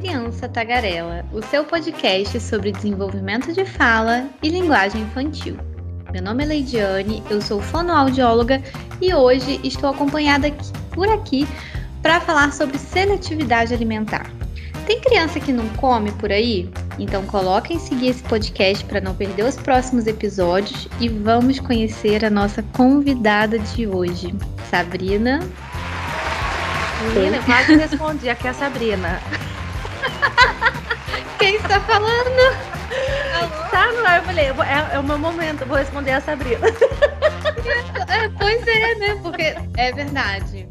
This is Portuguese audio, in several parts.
Criança Tagarela, o seu podcast sobre desenvolvimento de fala e linguagem infantil. Meu nome é Leidiane, eu sou fonoaudióloga e hoje estou acompanhada aqui, por aqui para falar sobre seletividade alimentar. Tem criança que não come por aí? Então coloquem seguir esse podcast para não perder os próximos episódios e vamos conhecer a nossa convidada de hoje, Sabrina. Menina, quase respondi aqui a Sabrina. Quem está falando? Tá no ar, eu falei, é, é o meu momento, vou responder a Sabrina. É, pois é, né? Porque é verdade.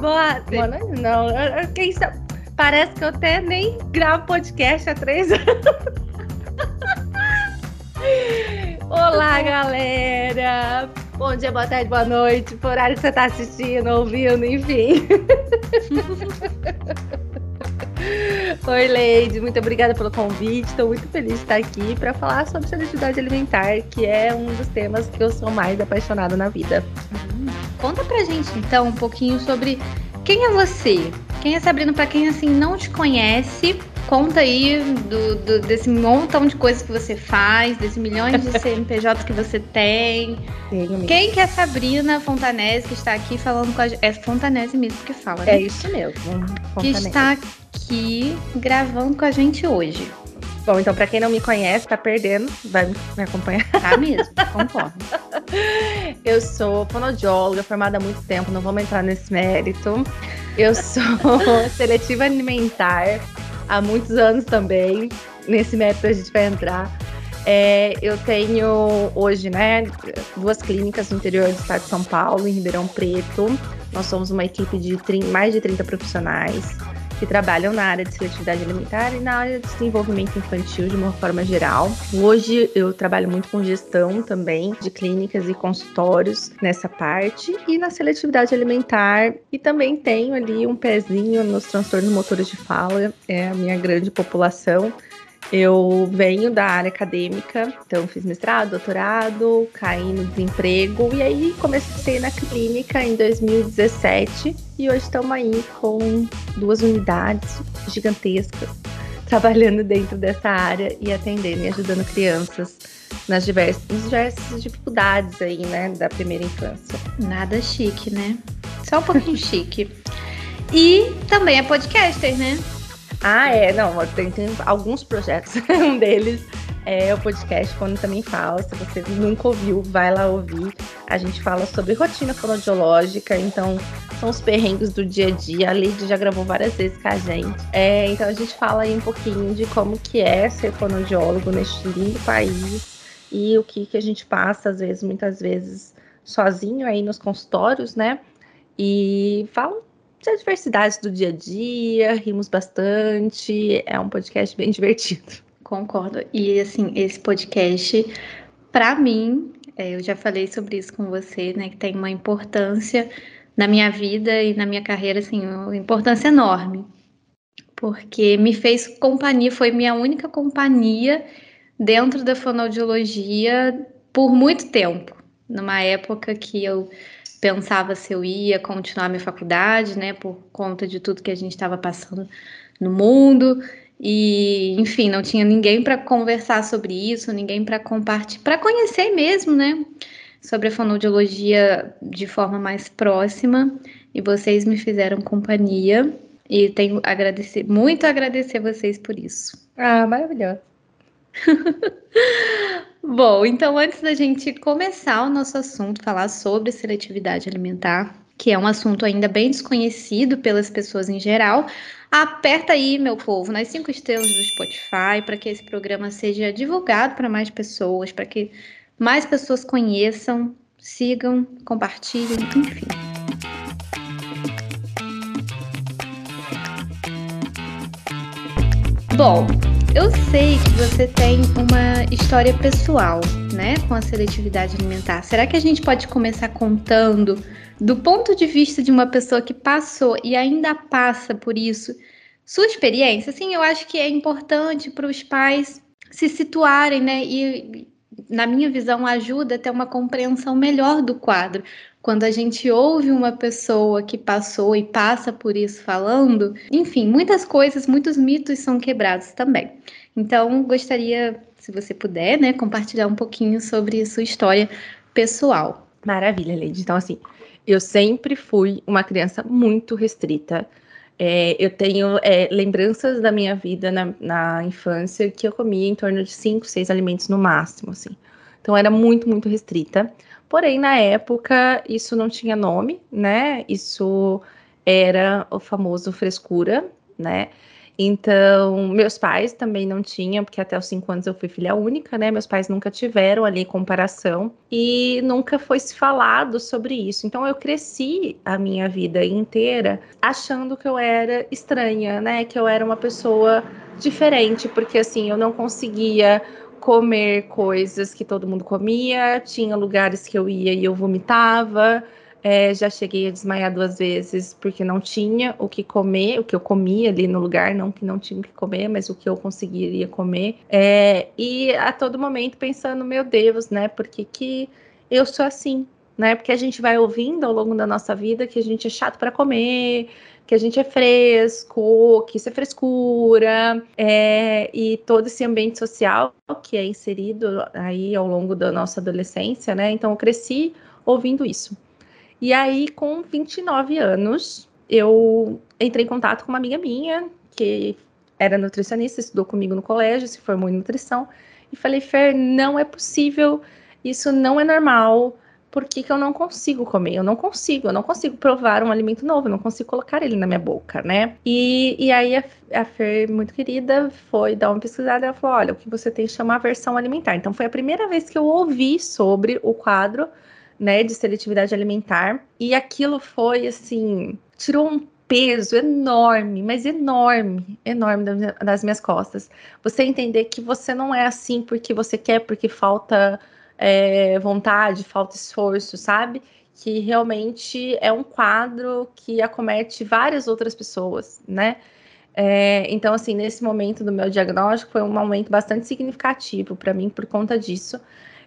Boa, boa não, quem está... Parece que eu até nem gravo podcast há três anos. Olá, galera! Bom dia, boa tarde, boa noite, por horário que você está assistindo, ouvindo, enfim. Oi, Leide, muito obrigada pelo convite. Estou muito feliz de estar aqui para falar sobre seletividade alimentar, que é um dos temas que eu sou mais apaixonada na vida. Hum, conta pra gente então um pouquinho sobre quem é você? Quem é Sabrina para quem assim não te conhece? Conta aí do, do, desse montão de coisas que você faz, desses milhões de CNPJs que você tem. Quem que é Sabrina Fontanese que está aqui falando com a gente? É Fontanese mesmo que fala, né? É isso mesmo. Fontanese. Que está aqui gravando com a gente hoje. Bom, então para quem não me conhece, tá perdendo, vai me acompanhar. Tá mesmo, concordo. Eu sou fonoaudióloga, formada há muito tempo, não vamos entrar nesse mérito. Eu sou seletiva alimentar há muitos anos também. Nesse mérito a gente vai entrar. É, eu tenho hoje, né, duas clínicas no interior do estado de São Paulo, em Ribeirão Preto. Nós somos uma equipe de mais de 30 profissionais que trabalham na área de seletividade alimentar e na área de desenvolvimento infantil de uma forma geral. Hoje eu trabalho muito com gestão também de clínicas e consultórios nessa parte e na seletividade alimentar e também tenho ali um pezinho nos transtornos motores de fala, é a minha grande população. Eu venho da área acadêmica, então fiz mestrado, doutorado, caí no desemprego e aí comecei na clínica em 2017 e hoje estamos aí com duas unidades gigantescas trabalhando dentro dessa área e atendendo e ajudando crianças nas diversas, nas diversas dificuldades aí, né, da primeira infância. Nada chique, né? Só um pouquinho chique. E também é podcaster, né? Ah, é, não, tem, tem alguns projetos. um deles é o podcast Quando Também Fala. Se você nunca ouviu, vai lá ouvir. A gente fala sobre rotina fonoaudiológica, então são os perrengues do dia a dia. A Lady já gravou várias vezes com a gente. É, então a gente fala aí um pouquinho de como que é ser fonoaudiólogo neste lindo país e o que, que a gente passa, às vezes, muitas vezes, sozinho aí nos consultórios, né? E fala as diversidades do dia a dia, rimos bastante, é um podcast bem divertido. Concordo. E assim, esse podcast, para mim, é, eu já falei sobre isso com você, né, que tem uma importância na minha vida e na minha carreira, assim, uma importância enorme. Porque me fez companhia, foi minha única companhia dentro da fonoaudiologia por muito tempo. Numa época que eu pensava se eu ia continuar minha faculdade, né, por conta de tudo que a gente estava passando no mundo. E, enfim, não tinha ninguém para conversar sobre isso, ninguém para compartilhar, para conhecer mesmo, né, sobre a fonoaudiologia de forma mais próxima. E vocês me fizeram companhia e tenho agradecer, muito a agradecer vocês por isso. Ah, maravilhoso. Bom, então antes da gente começar o nosso assunto, falar sobre seletividade alimentar, que é um assunto ainda bem desconhecido pelas pessoas em geral, aperta aí, meu povo, nas cinco estrelas do Spotify para que esse programa seja divulgado para mais pessoas, para que mais pessoas conheçam, sigam, compartilhem, enfim. Bom, eu sei que você tem uma história pessoal, né, com a seletividade alimentar. Será que a gente pode começar contando do ponto de vista de uma pessoa que passou e ainda passa por isso, sua experiência? Sim, eu acho que é importante para os pais se situarem, né, e na minha visão ajuda a ter uma compreensão melhor do quadro. Quando a gente ouve uma pessoa que passou e passa por isso falando, enfim, muitas coisas, muitos mitos são quebrados também. Então, gostaria, se você puder, né, compartilhar um pouquinho sobre sua história pessoal. Maravilha, Leide. Então, assim, eu sempre fui uma criança muito restrita. É, eu tenho é, lembranças da minha vida na, na, infância que eu comia em torno de cinco, seis alimentos no máximo, assim. Então era muito, muito restrita. Porém, na época, isso não tinha nome, né? Isso era o famoso frescura, né? Então, meus pais também não tinham, porque até os cinco anos eu fui filha única, né? Meus pais nunca tiveram ali comparação e nunca foi se falado sobre isso. Então, eu cresci a minha vida inteira achando que eu era estranha, né? Que eu era uma pessoa diferente, porque assim, eu não conseguia comer coisas que todo mundo comia, tinha lugares que eu ia e eu vomitava. É, já cheguei a desmaiar duas vezes porque não tinha o que comer, o que eu comia ali no lugar, não que não tinha o que comer, mas o que eu conseguiria comer. É, e a todo momento pensando, meu Deus, né? Por que, que eu sou assim? Né? Porque a gente vai ouvindo ao longo da nossa vida que a gente é chato para comer, que a gente é fresco, que isso é frescura, é, e todo esse ambiente social que é inserido aí ao longo da nossa adolescência, né? Então eu cresci ouvindo isso. E aí, com 29 anos, eu entrei em contato com uma amiga minha, que era nutricionista, estudou comigo no colégio, se formou em nutrição, e falei, Fer, não é possível, isso não é normal, por que, que eu não consigo comer? Eu não consigo, eu não consigo provar um alimento novo, eu não consigo colocar ele na minha boca, né? E, e aí a, a Fer, muito querida, foi dar uma pesquisada e ela falou: olha, o que você tem chama aversão alimentar. Então foi a primeira vez que eu ouvi sobre o quadro né, de seletividade alimentar. E aquilo foi assim, tirou um peso enorme, mas enorme, enorme das minhas costas. Você entender que você não é assim porque você quer, porque falta é, vontade, falta esforço, sabe? Que realmente é um quadro que acomete várias outras pessoas, né? É, então, assim, nesse momento do meu diagnóstico foi um momento bastante significativo para mim por conta disso.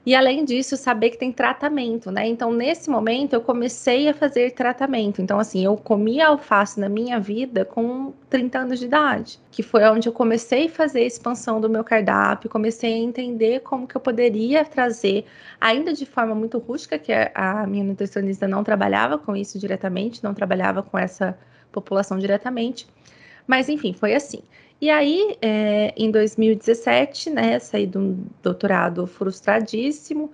E além disso, saber que tem tratamento, né? Então, nesse momento, eu comecei a fazer tratamento. Então, assim, eu comia alface na minha vida com 30 anos de idade, que foi onde eu comecei a fazer a expansão do meu cardápio, comecei a entender como que eu poderia trazer, ainda de forma muito rústica, que a minha nutricionista não trabalhava com isso diretamente, não trabalhava com essa população diretamente. Mas, enfim, foi assim. E aí, é, em 2017, né, saí de um doutorado frustradíssimo,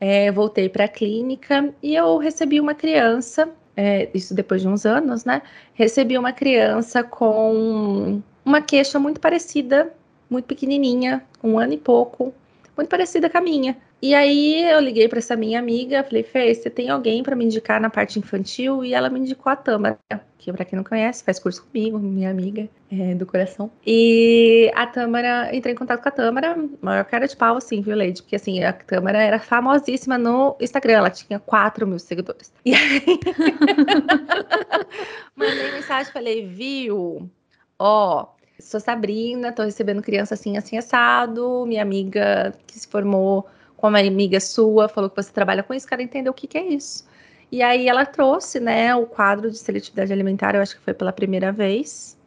é, voltei para a clínica e eu recebi uma criança, é, isso depois de uns anos, né? Recebi uma criança com uma queixa muito parecida, muito pequenininha, um ano e pouco, muito parecida com a minha. E aí eu liguei para essa minha amiga, falei, Fê, você tem alguém para me indicar na parte infantil? E ela me indicou a Tâmara, que para quem não conhece, faz curso comigo, minha amiga é, do coração. E a Tâmara, entrei em contato com a Tâmara, maior cara de pau, assim, viu, Leide? Porque assim, a Tâmara era famosíssima no Instagram, ela tinha 4 mil seguidores. E aí, mandei mensagem, falei, viu? Ó, sou Sabrina, tô recebendo criança assim, assim, assado, minha amiga que se formou com uma amiga sua, falou que você trabalha com isso, quero entender o que, que é isso. E aí ela trouxe, né, o quadro de seletividade alimentar, eu acho que foi pela primeira vez.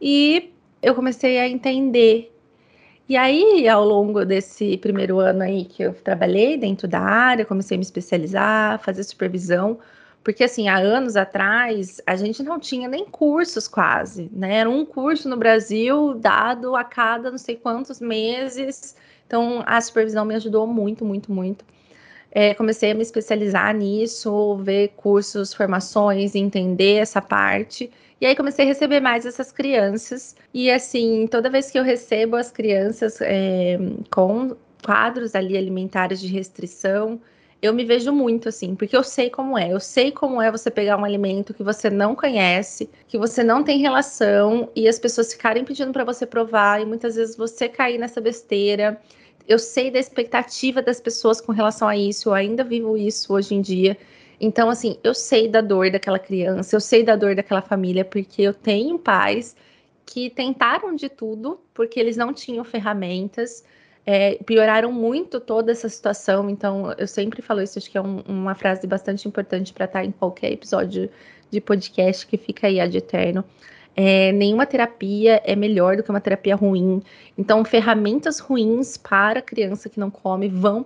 E eu comecei a entender. E aí, ao longo desse primeiro ano aí que eu trabalhei dentro da área, comecei a me especializar, fazer supervisão, porque assim, há anos atrás, a gente não tinha nem cursos quase, né? Era um curso no Brasil dado a cada não sei quantos meses então, a supervisão me ajudou muito, muito, muito. É, comecei a me especializar nisso, ver cursos, formações, entender essa parte. E aí comecei a receber mais essas crianças. E assim, toda vez que eu recebo as crianças é, com quadros ali alimentares de restrição, eu me vejo muito assim, porque eu sei como é. Eu sei como é você pegar um alimento que você não conhece, que você não tem relação e as pessoas ficarem pedindo para você provar e muitas vezes você cair nessa besteira. Eu sei da expectativa das pessoas com relação a isso, eu ainda vivo isso hoje em dia. Então, assim, eu sei da dor daquela criança, eu sei da dor daquela família, porque eu tenho pais que tentaram de tudo, porque eles não tinham ferramentas é, pioraram muito toda essa situação. Então, eu sempre falo isso, acho que é um, uma frase bastante importante para estar em qualquer episódio de podcast que fica aí ad eterno. É, nenhuma terapia é melhor do que uma terapia ruim. Então, ferramentas ruins para criança que não come vão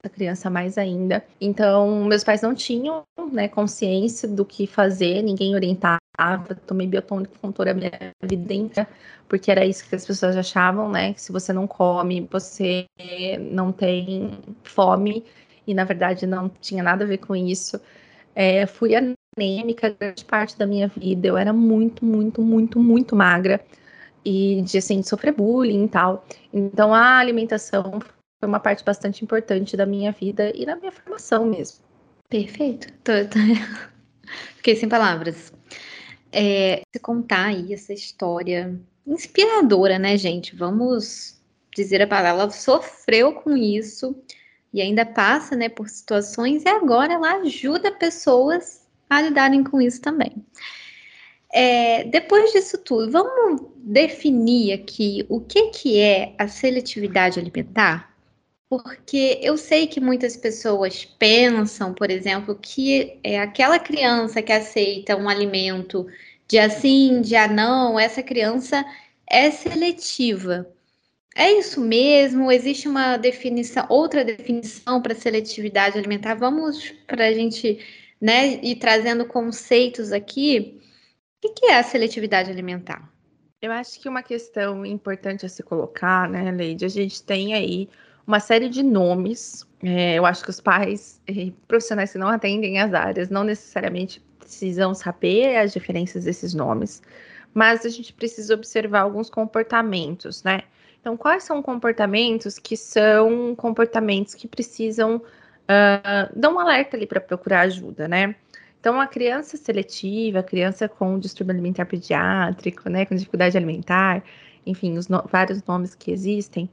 para a criança mais ainda. Então, meus pais não tinham né, consciência do que fazer, ninguém orientava. Tomei biotônico com toda a minha vida inteira, porque era isso que as pessoas achavam, né? Que se você não come, você não tem fome. E na verdade não tinha nada a ver com isso. É, fui anêmica grande parte da minha vida. Eu era muito, muito, muito, muito magra e de assim de sofrer bullying e tal. Então a alimentação foi uma parte bastante importante da minha vida e da minha formação mesmo. Perfeito. Tô, tô... Fiquei sem palavras. É, se contar aí essa história inspiradora, né, gente? Vamos dizer a palavra. Ela sofreu com isso e ainda passa, né, por situações e agora ela ajuda pessoas a lidarem com isso também. É, depois disso tudo, vamos definir aqui o que, que é a seletividade alimentar? Porque eu sei que muitas pessoas pensam, por exemplo, que é aquela criança que aceita um alimento de assim, de não, essa criança é seletiva. É isso mesmo? Existe uma definição, outra definição para seletividade alimentar? Vamos para a gente né, ir trazendo conceitos aqui. O que é a seletividade alimentar? Eu acho que uma questão importante a se colocar, né, Leide, a gente tem aí uma série de nomes. É, eu acho que os pais e profissionais que não atendem as áreas não necessariamente precisam saber as diferenças desses nomes, mas a gente precisa observar alguns comportamentos, né? Então, quais são comportamentos que são comportamentos que precisam uh, dar um alerta ali para procurar ajuda, né? Então, a criança seletiva, a criança com distúrbio alimentar pediátrico, né, com dificuldade alimentar, enfim, os no vários nomes que existem,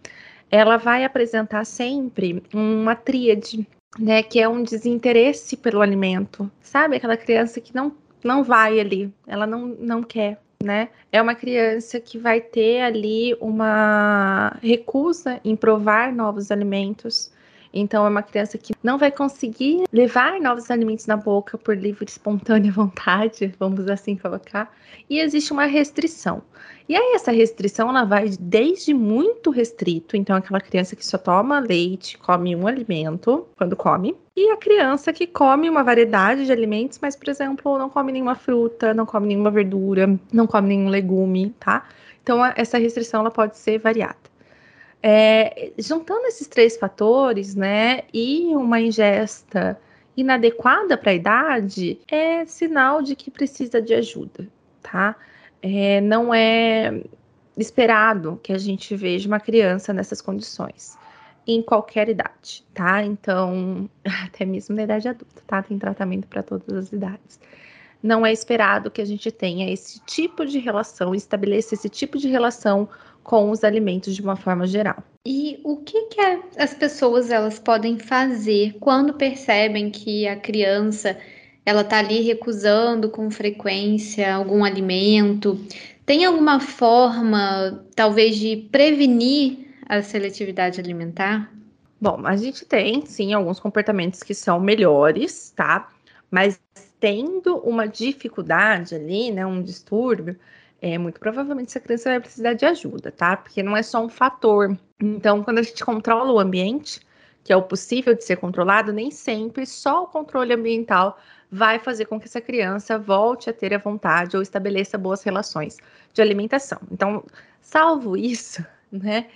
ela vai apresentar sempre uma tríade, né, que é um desinteresse pelo alimento, sabe? Aquela criança que não, não vai ali, ela não, não quer, né? É uma criança que vai ter ali uma recusa em provar novos alimentos, então, é uma criança que não vai conseguir levar novos alimentos na boca por livre, espontânea vontade, vamos assim colocar. E existe uma restrição. E aí, essa restrição, ela vai desde muito restrito, então, aquela criança que só toma leite, come um alimento quando come, e a criança que come uma variedade de alimentos, mas, por exemplo, não come nenhuma fruta, não come nenhuma verdura, não come nenhum legume, tá? Então, essa restrição, ela pode ser variada. É, juntando esses três fatores, né, e uma ingesta inadequada para a idade, é sinal de que precisa de ajuda, tá? É, não é esperado que a gente veja uma criança nessas condições em qualquer idade, tá? Então, até mesmo na idade adulta, tá? Tem tratamento para todas as idades. Não é esperado que a gente tenha esse tipo de relação, estabeleça esse tipo de relação com os alimentos de uma forma geral. E o que, que as pessoas elas podem fazer quando percebem que a criança ela está ali recusando com frequência algum alimento? Tem alguma forma, talvez, de prevenir a seletividade alimentar? Bom, a gente tem sim alguns comportamentos que são melhores, tá? Mas tendo uma dificuldade ali, né, um distúrbio, é, muito provavelmente essa criança vai precisar de ajuda, tá? Porque não é só um fator. Então, quando a gente controla o ambiente, que é o possível de ser controlado, nem sempre só o controle ambiental vai fazer com que essa criança volte a ter a vontade ou estabeleça boas relações de alimentação. Então, salvo isso, né?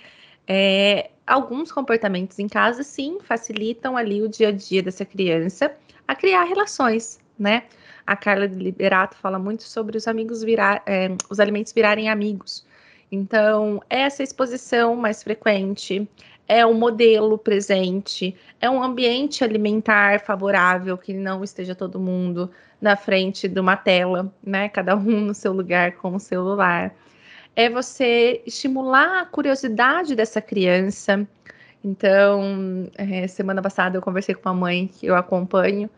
É, alguns comportamentos em casa, sim, facilitam ali o dia a dia dessa criança a criar relações, né? A Carla Liberato fala muito sobre os amigos virar, é, os alimentos virarem amigos. Então, essa exposição mais frequente é um modelo presente, é um ambiente alimentar favorável, que não esteja todo mundo na frente de uma tela, né? Cada um no seu lugar com o celular. É você estimular a curiosidade dessa criança. Então, é, semana passada eu conversei com uma mãe que eu acompanho,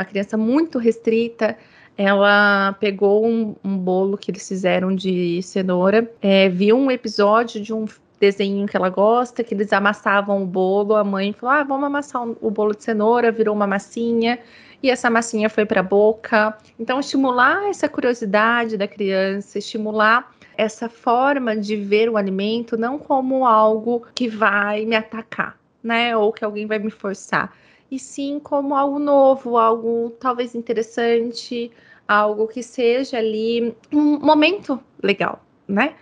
uma criança muito restrita. Ela pegou um, um bolo que eles fizeram de cenoura, é, viu um episódio de um desenho que ela gosta, que eles amassavam o bolo. A mãe falou: ah, vamos amassar o bolo de cenoura, virou uma massinha. E essa massinha foi para a boca. Então, estimular essa curiosidade da criança, estimular essa forma de ver o alimento não como algo que vai me atacar, né? Ou que alguém vai me forçar, e sim como algo novo, algo talvez interessante, algo que seja ali um momento legal, né?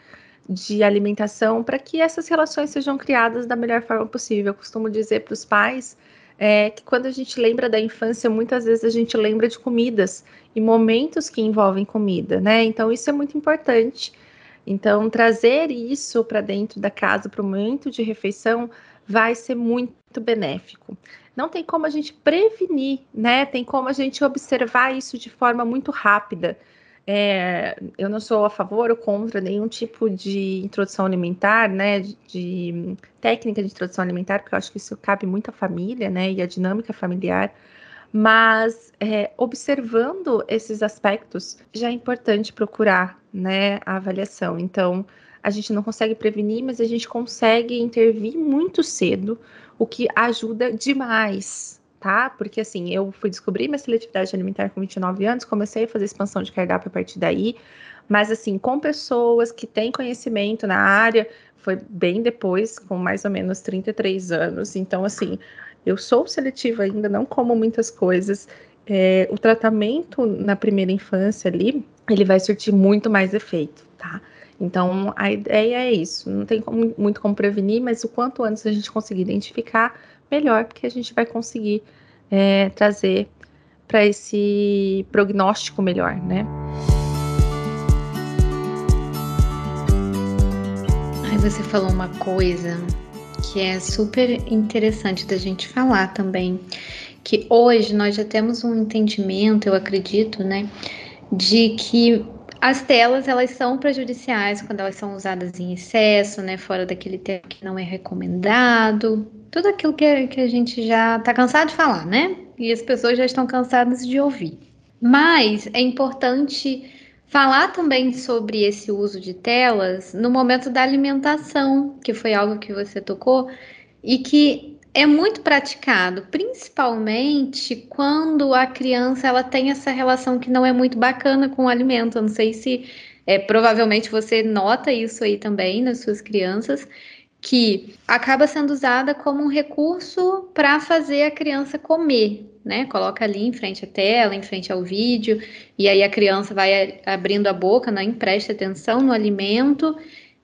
De alimentação para que essas relações sejam criadas da melhor forma possível. Eu costumo dizer para os pais é, que quando a gente lembra da infância, muitas vezes a gente lembra de comidas e momentos que envolvem comida, né? Então isso é muito importante então, trazer isso para dentro da casa, para o momento de refeição, vai ser muito benéfico. Não tem como a gente prevenir, né? Tem como a gente observar isso de forma muito rápida. É, eu não sou a favor ou contra nenhum tipo de introdução alimentar, né? De, de técnica de introdução alimentar, porque eu acho que isso cabe muito à família, né? E à dinâmica familiar. Mas é, observando esses aspectos, já é importante procurar né, a avaliação. Então, a gente não consegue prevenir, mas a gente consegue intervir muito cedo, o que ajuda demais, tá? Porque assim, eu fui descobrir minha seletividade alimentar com 29 anos, comecei a fazer expansão de cardápio a partir daí, mas assim, com pessoas que têm conhecimento na área, foi bem depois, com mais ou menos 33 anos. Então, assim, eu sou seletiva ainda, não como muitas coisas. É, o tratamento na primeira infância ali, ele vai surtir muito mais efeito, tá? Então, a ideia é isso. Não tem como, muito como prevenir, mas o quanto antes a gente conseguir identificar, melhor, porque a gente vai conseguir é, trazer para esse prognóstico melhor, né? Aí você falou uma coisa que é super interessante da gente falar também, que hoje nós já temos um entendimento, eu acredito, né, de que as telas elas são prejudiciais quando elas são usadas em excesso, né, fora daquele tempo que não é recomendado, tudo aquilo que, que a gente já está cansado de falar, né, e as pessoas já estão cansadas de ouvir. Mas é importante Falar também sobre esse uso de telas no momento da alimentação, que foi algo que você tocou, e que é muito praticado, principalmente quando a criança ela tem essa relação que não é muito bacana com o alimento. Eu não sei se é, provavelmente você nota isso aí também nas suas crianças, que acaba sendo usada como um recurso para fazer a criança comer, né? Coloca ali em frente à tela, em frente ao vídeo, e aí a criança vai abrindo a boca, não né? presta atenção no alimento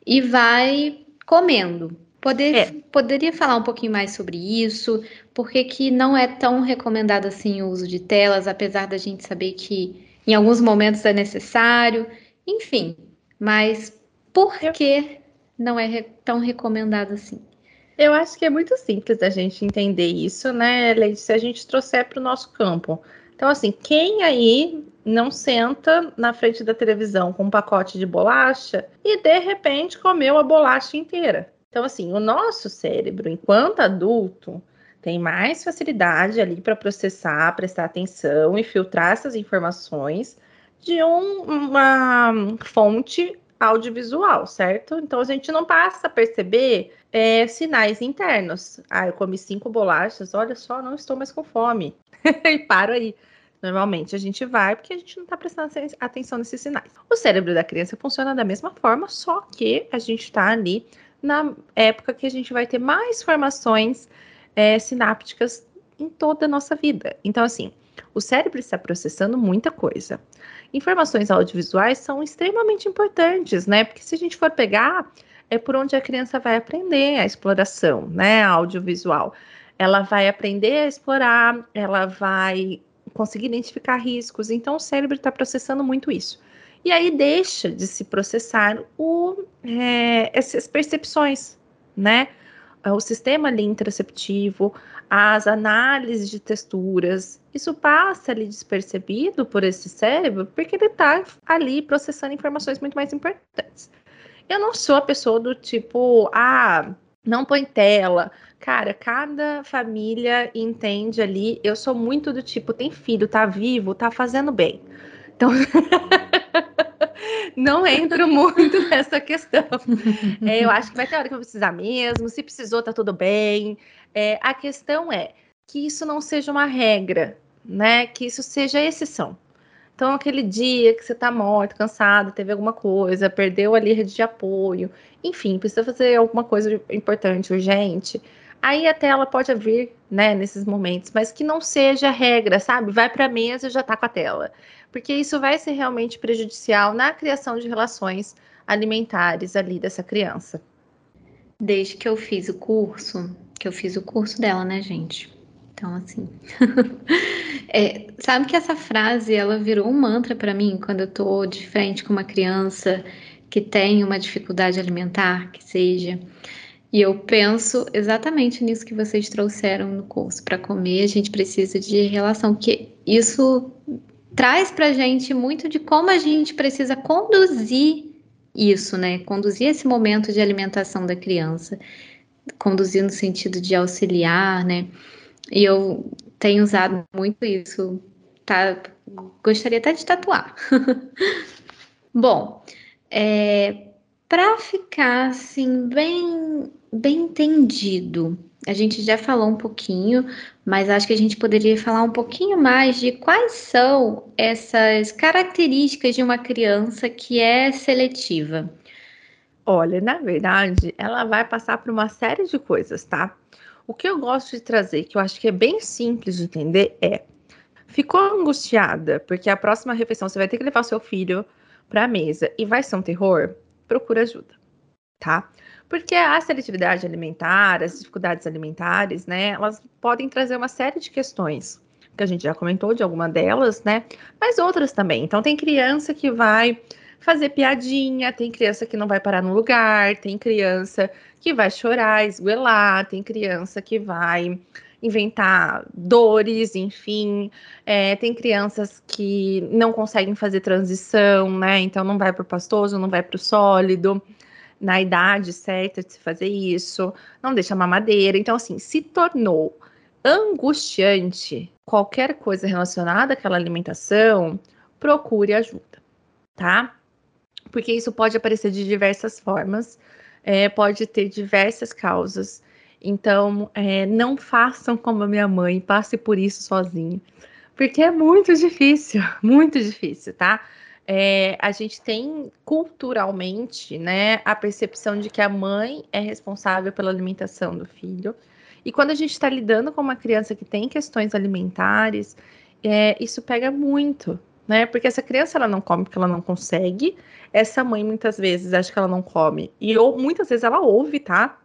e vai comendo. Poder, é. Poderia falar um pouquinho mais sobre isso? Por que, que não é tão recomendado assim o uso de telas, apesar da gente saber que em alguns momentos é necessário? Enfim, mas por que não é tão recomendado assim? Eu acho que é muito simples a gente entender isso, né, Leite, se a gente trouxer para o nosso campo. Então, assim, quem aí não senta na frente da televisão com um pacote de bolacha e de repente comeu a bolacha inteira? Então, assim, o nosso cérebro, enquanto adulto, tem mais facilidade ali para processar, prestar atenção e filtrar essas informações de um, uma fonte audiovisual, certo? Então a gente não passa a perceber é, sinais internos. Ah, eu comi cinco bolachas, olha só, não estou mais com fome. e paro aí. Normalmente a gente vai porque a gente não está prestando atenção nesses sinais. O cérebro da criança funciona da mesma forma, só que a gente está ali na época que a gente vai ter mais formações é, sinápticas em toda a nossa vida. Então, assim, o cérebro está processando muita coisa. Informações audiovisuais são extremamente importantes, né? Porque se a gente for pegar, é por onde a criança vai aprender a exploração, né? A audiovisual. Ela vai aprender a explorar, ela vai conseguir identificar riscos. Então, o cérebro está processando muito isso. E aí deixa de se processar o, é, essas percepções, né? O sistema ali interoceptivo, as análises de texturas, isso passa ali despercebido por esse cérebro, porque ele está ali processando informações muito mais importantes. Eu não sou a pessoa do tipo, ah, não põe tela. Cara, cada família entende ali. Eu sou muito do tipo, tem filho, tá vivo, tá fazendo bem. Então, não entro muito nessa questão. É, eu acho que vai ter hora que eu precisar mesmo. Se precisou, tá tudo bem. É, a questão é que isso não seja uma regra, né? Que isso seja exceção. Então, aquele dia que você tá morto, cansado, teve alguma coisa, perdeu ali rede de apoio, enfim, precisa fazer alguma coisa importante, urgente. Aí até ela pode vir, né, nesses momentos, mas que não seja regra, sabe? Vai para a mesa e já tá com a tela. Porque isso vai ser realmente prejudicial na criação de relações alimentares ali dessa criança. Desde que eu fiz o curso, que eu fiz o curso dela, né, gente? Então, assim. é, sabe que essa frase ela virou um mantra para mim quando eu tô de frente com uma criança que tem uma dificuldade alimentar, que seja. E eu penso exatamente nisso que vocês trouxeram no curso. Para comer, a gente precisa de relação, que isso traz para a gente muito de como a gente precisa conduzir isso, né? Conduzir esse momento de alimentação da criança, conduzir no sentido de auxiliar, né? E eu tenho usado muito isso. Tá? Gostaria até de tatuar. Bom, é, para ficar assim bem bem entendido, a gente já falou um pouquinho, mas acho que a gente poderia falar um pouquinho mais de quais são essas características de uma criança que é seletiva. Olha, na verdade, ela vai passar por uma série de coisas, tá? O que eu gosto de trazer, que eu acho que é bem simples de entender, é: ficou angustiada porque a próxima refeição você vai ter que levar seu filho para a mesa e vai ser um terror? Procura ajuda, tá? Porque a seletividade alimentar, as dificuldades alimentares, né, elas podem trazer uma série de questões, que a gente já comentou de alguma delas, né, mas outras também. Então, tem criança que vai fazer piadinha, tem criança que não vai parar no lugar, tem criança que vai chorar, esguelar, tem criança que vai inventar dores, enfim, é, tem crianças que não conseguem fazer transição, né? Então não vai para o pastoso, não vai para o sólido, na idade certa de se fazer isso, não deixa mamadeira. Então, assim, se tornou angustiante qualquer coisa relacionada àquela alimentação, procure ajuda, tá? porque isso pode aparecer de diversas formas, é, pode ter diversas causas. Então, é, não façam como a minha mãe, passe por isso sozinho, porque é muito difícil, muito difícil, tá? É, a gente tem culturalmente, né, a percepção de que a mãe é responsável pela alimentação do filho. E quando a gente está lidando com uma criança que tem questões alimentares, é, isso pega muito, né? Porque essa criança ela não come porque ela não consegue. Essa mãe muitas vezes acha que ela não come e ou muitas vezes ela ouve, tá?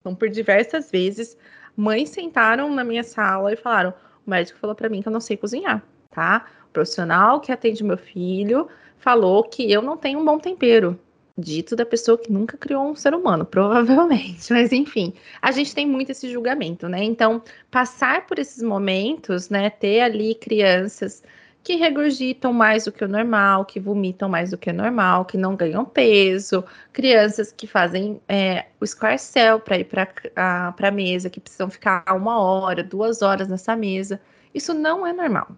Então por diversas vezes mães sentaram na minha sala e falaram: "O médico falou para mim que eu não sei cozinhar, tá? O profissional que atende meu filho falou que eu não tenho um bom tempero." Dito da pessoa que nunca criou um ser humano, provavelmente. Mas enfim, a gente tem muito esse julgamento, né? Então, passar por esses momentos, né? Ter ali crianças que regurgitam mais do que o normal, que vomitam mais do que o normal, que não ganham peso, crianças que fazem é, o escarcel para ir para a mesa, que precisam ficar uma hora, duas horas nessa mesa. Isso não é normal,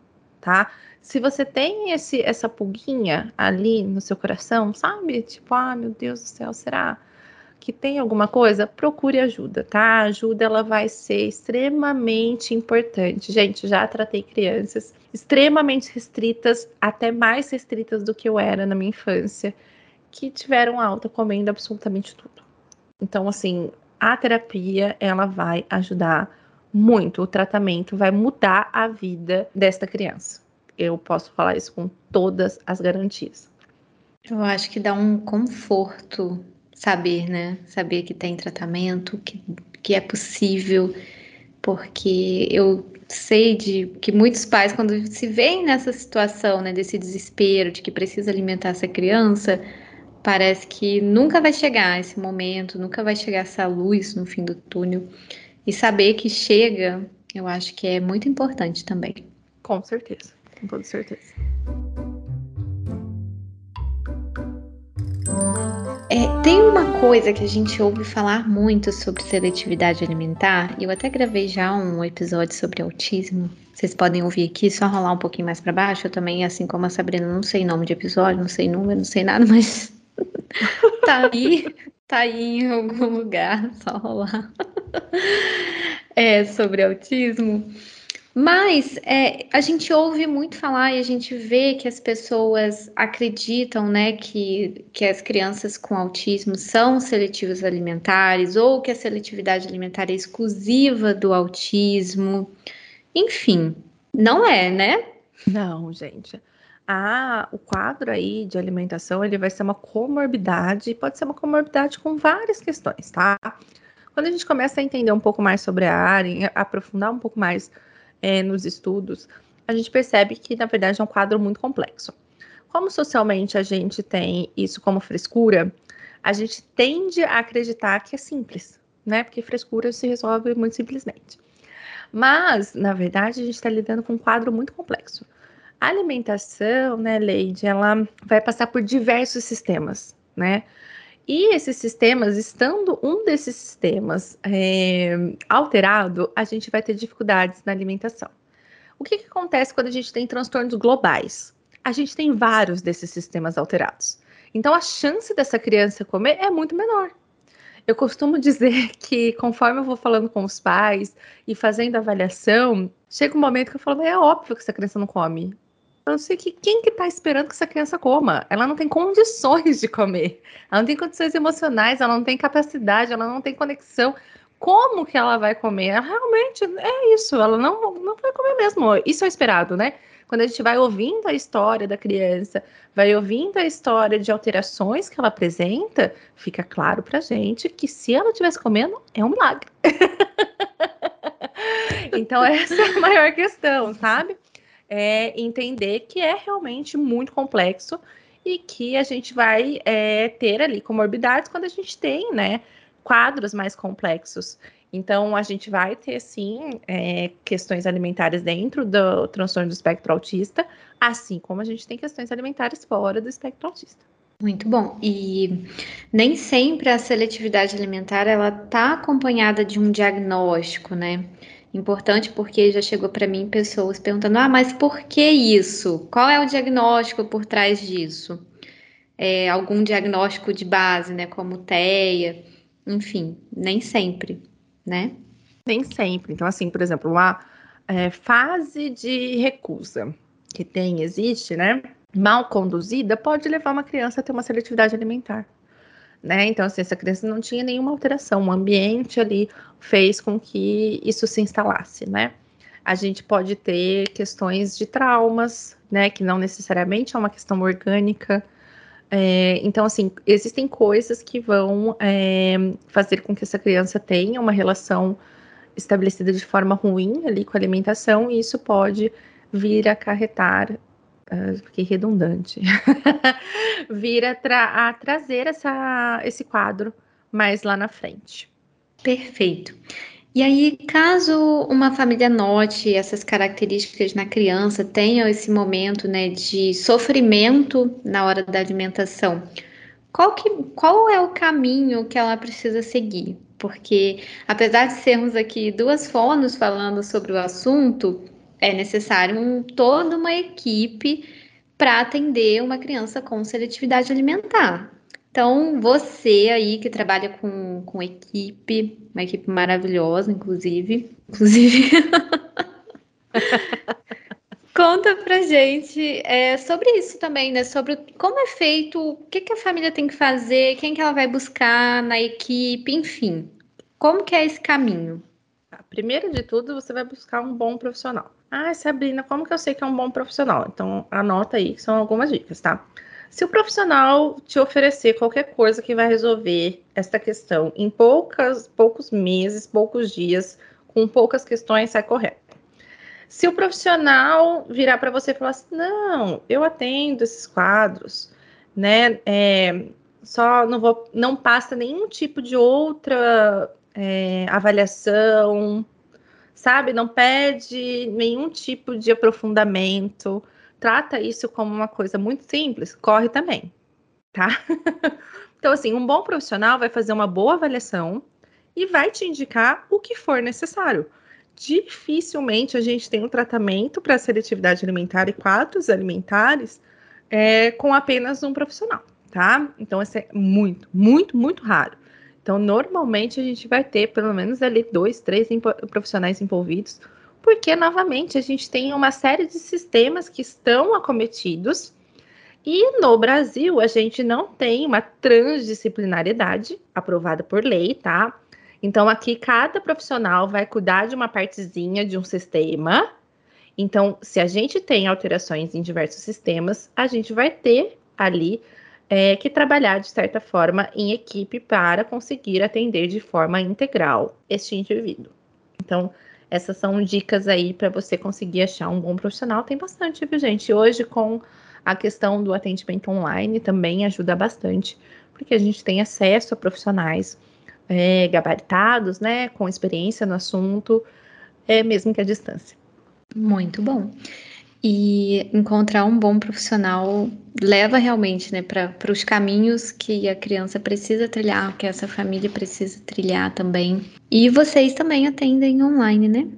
tá? Se você tem esse, essa pulguinha ali no seu coração, sabe? Tipo, ah, meu Deus do céu, será? Que tem alguma coisa, procure ajuda, tá? A ajuda ela vai ser extremamente importante. Gente, já tratei crianças extremamente restritas, até mais restritas do que eu era na minha infância, que tiveram alta comendo absolutamente tudo. Então, assim, a terapia ela vai ajudar muito. O tratamento vai mudar a vida desta criança. Eu posso falar isso com todas as garantias. Eu acho que dá um conforto saber, né? Saber que tem tratamento, que, que é possível, porque eu sei de que muitos pais, quando se veem nessa situação, né, desse desespero de que precisa alimentar essa criança, parece que nunca vai chegar esse momento, nunca vai chegar essa luz no fim do túnel. E saber que chega, eu acho que é muito importante também. Com certeza, com toda certeza. É, tem uma coisa que a gente ouve falar muito sobre seletividade alimentar, eu até gravei já um episódio sobre autismo. Vocês podem ouvir aqui, só rolar um pouquinho mais para baixo. Eu também, assim como a Sabrina, não sei nome de episódio, não sei número, não sei nada, mas tá aí, tá aí em algum lugar, só rolar. É sobre autismo. Mas é, a gente ouve muito falar e a gente vê que as pessoas acreditam né, que, que as crianças com autismo são seletivas alimentares ou que a seletividade alimentar é exclusiva do autismo. Enfim, não é, né? Não, gente. Ah, o quadro aí de alimentação ele vai ser uma comorbidade, pode ser uma comorbidade com várias questões, tá? Quando a gente começa a entender um pouco mais sobre a área, aprofundar um pouco mais é, nos estudos, a gente percebe que, na verdade, é um quadro muito complexo. Como socialmente a gente tem isso como frescura, a gente tende a acreditar que é simples, né? Porque frescura se resolve muito simplesmente. Mas, na verdade, a gente está lidando com um quadro muito complexo. A alimentação, né, Leide, ela vai passar por diversos sistemas, né? E esses sistemas, estando um desses sistemas é, alterado, a gente vai ter dificuldades na alimentação. O que, que acontece quando a gente tem transtornos globais? A gente tem vários desses sistemas alterados. Então, a chance dessa criança comer é muito menor. Eu costumo dizer que conforme eu vou falando com os pais e fazendo avaliação, chega um momento que eu falo, é óbvio que essa criança não come. Eu não sei que quem que tá esperando que essa criança coma? Ela não tem condições de comer. Ela não tem condições emocionais, ela não tem capacidade, ela não tem conexão. Como que ela vai comer? Ela realmente é isso, ela não, não vai comer mesmo. Isso é esperado, né? Quando a gente vai ouvindo a história da criança, vai ouvindo a história de alterações que ela apresenta, fica claro pra gente que se ela estivesse comendo, é um milagre. então, essa é a maior questão, sabe? É entender que é realmente muito complexo e que a gente vai é, ter ali comorbidades quando a gente tem, né, quadros mais complexos. Então, a gente vai ter, sim, é, questões alimentares dentro do transtorno do espectro autista, assim como a gente tem questões alimentares fora do espectro autista. Muito bom. E nem sempre a seletividade alimentar ela está acompanhada de um diagnóstico, né? Importante porque já chegou para mim pessoas perguntando: ah, mas por que isso? Qual é o diagnóstico por trás disso? É, algum diagnóstico de base, né? Como TEA, enfim, nem sempre, né? Nem sempre. Então, assim, por exemplo, uma é, fase de recusa que tem, existe, né? Mal conduzida, pode levar uma criança a ter uma seletividade alimentar né? Então, assim, essa criança não tinha nenhuma alteração, o ambiente ali fez com que isso se instalasse, né? A gente pode ter questões de traumas, né? Que não necessariamente é uma questão orgânica. É, então, assim, existem coisas que vão é, fazer com que essa criança tenha uma relação estabelecida de forma ruim ali com a alimentação, e isso pode vir a acarretar uh, fiquei redundante, vir a, tra a trazer essa, esse quadro mais lá na frente. Perfeito. E aí, caso uma família note essas características na criança, tenha esse momento né, de sofrimento na hora da alimentação, qual, que, qual é o caminho que ela precisa seguir? Porque, apesar de sermos aqui duas fonos falando sobre o assunto, é necessário toda uma equipe para atender uma criança com seletividade alimentar. Então, você aí que trabalha com, com equipe, uma equipe maravilhosa, inclusive, inclusive, conta pra gente é, sobre isso também, né? Sobre como é feito, o que, que a família tem que fazer, quem que ela vai buscar na equipe, enfim. Como que é esse caminho? Primeiro de tudo, você vai buscar um bom profissional. Ah, Sabrina, como que eu sei que é um bom profissional? Então, anota aí que são algumas dicas, tá? Se o profissional te oferecer qualquer coisa que vai resolver esta questão em poucas, poucos meses, poucos dias, com poucas questões, sai correto. Se o profissional virar para você e falar assim, não, eu atendo esses quadros, né? É, só não vou, não passa nenhum tipo de outra é, avaliação, sabe? Não pede nenhum tipo de aprofundamento. Trata isso como uma coisa muito simples, corre também, tá? Então, assim, um bom profissional vai fazer uma boa avaliação e vai te indicar o que for necessário. Dificilmente a gente tem um tratamento para seletividade alimentar e quadros alimentares é, com apenas um profissional, tá? Então, isso é muito, muito, muito raro. Então, normalmente a gente vai ter pelo menos ali dois, três profissionais envolvidos, porque novamente a gente tem uma série de sistemas que estão acometidos e no Brasil a gente não tem uma transdisciplinariedade aprovada por lei, tá? Então aqui cada profissional vai cuidar de uma partezinha de um sistema. Então, se a gente tem alterações em diversos sistemas, a gente vai ter ali é, que trabalhar de certa forma em equipe para conseguir atender de forma integral este indivíduo. Então, essas são dicas aí para você conseguir achar um bom profissional. Tem bastante, viu, gente? Hoje, com a questão do atendimento online, também ajuda bastante, porque a gente tem acesso a profissionais é, gabaritados, né, com experiência no assunto, é, mesmo que à distância. Muito bom. E encontrar um bom profissional leva realmente né, para os caminhos que a criança precisa trilhar, que essa família precisa trilhar também. E vocês também atendem online, né?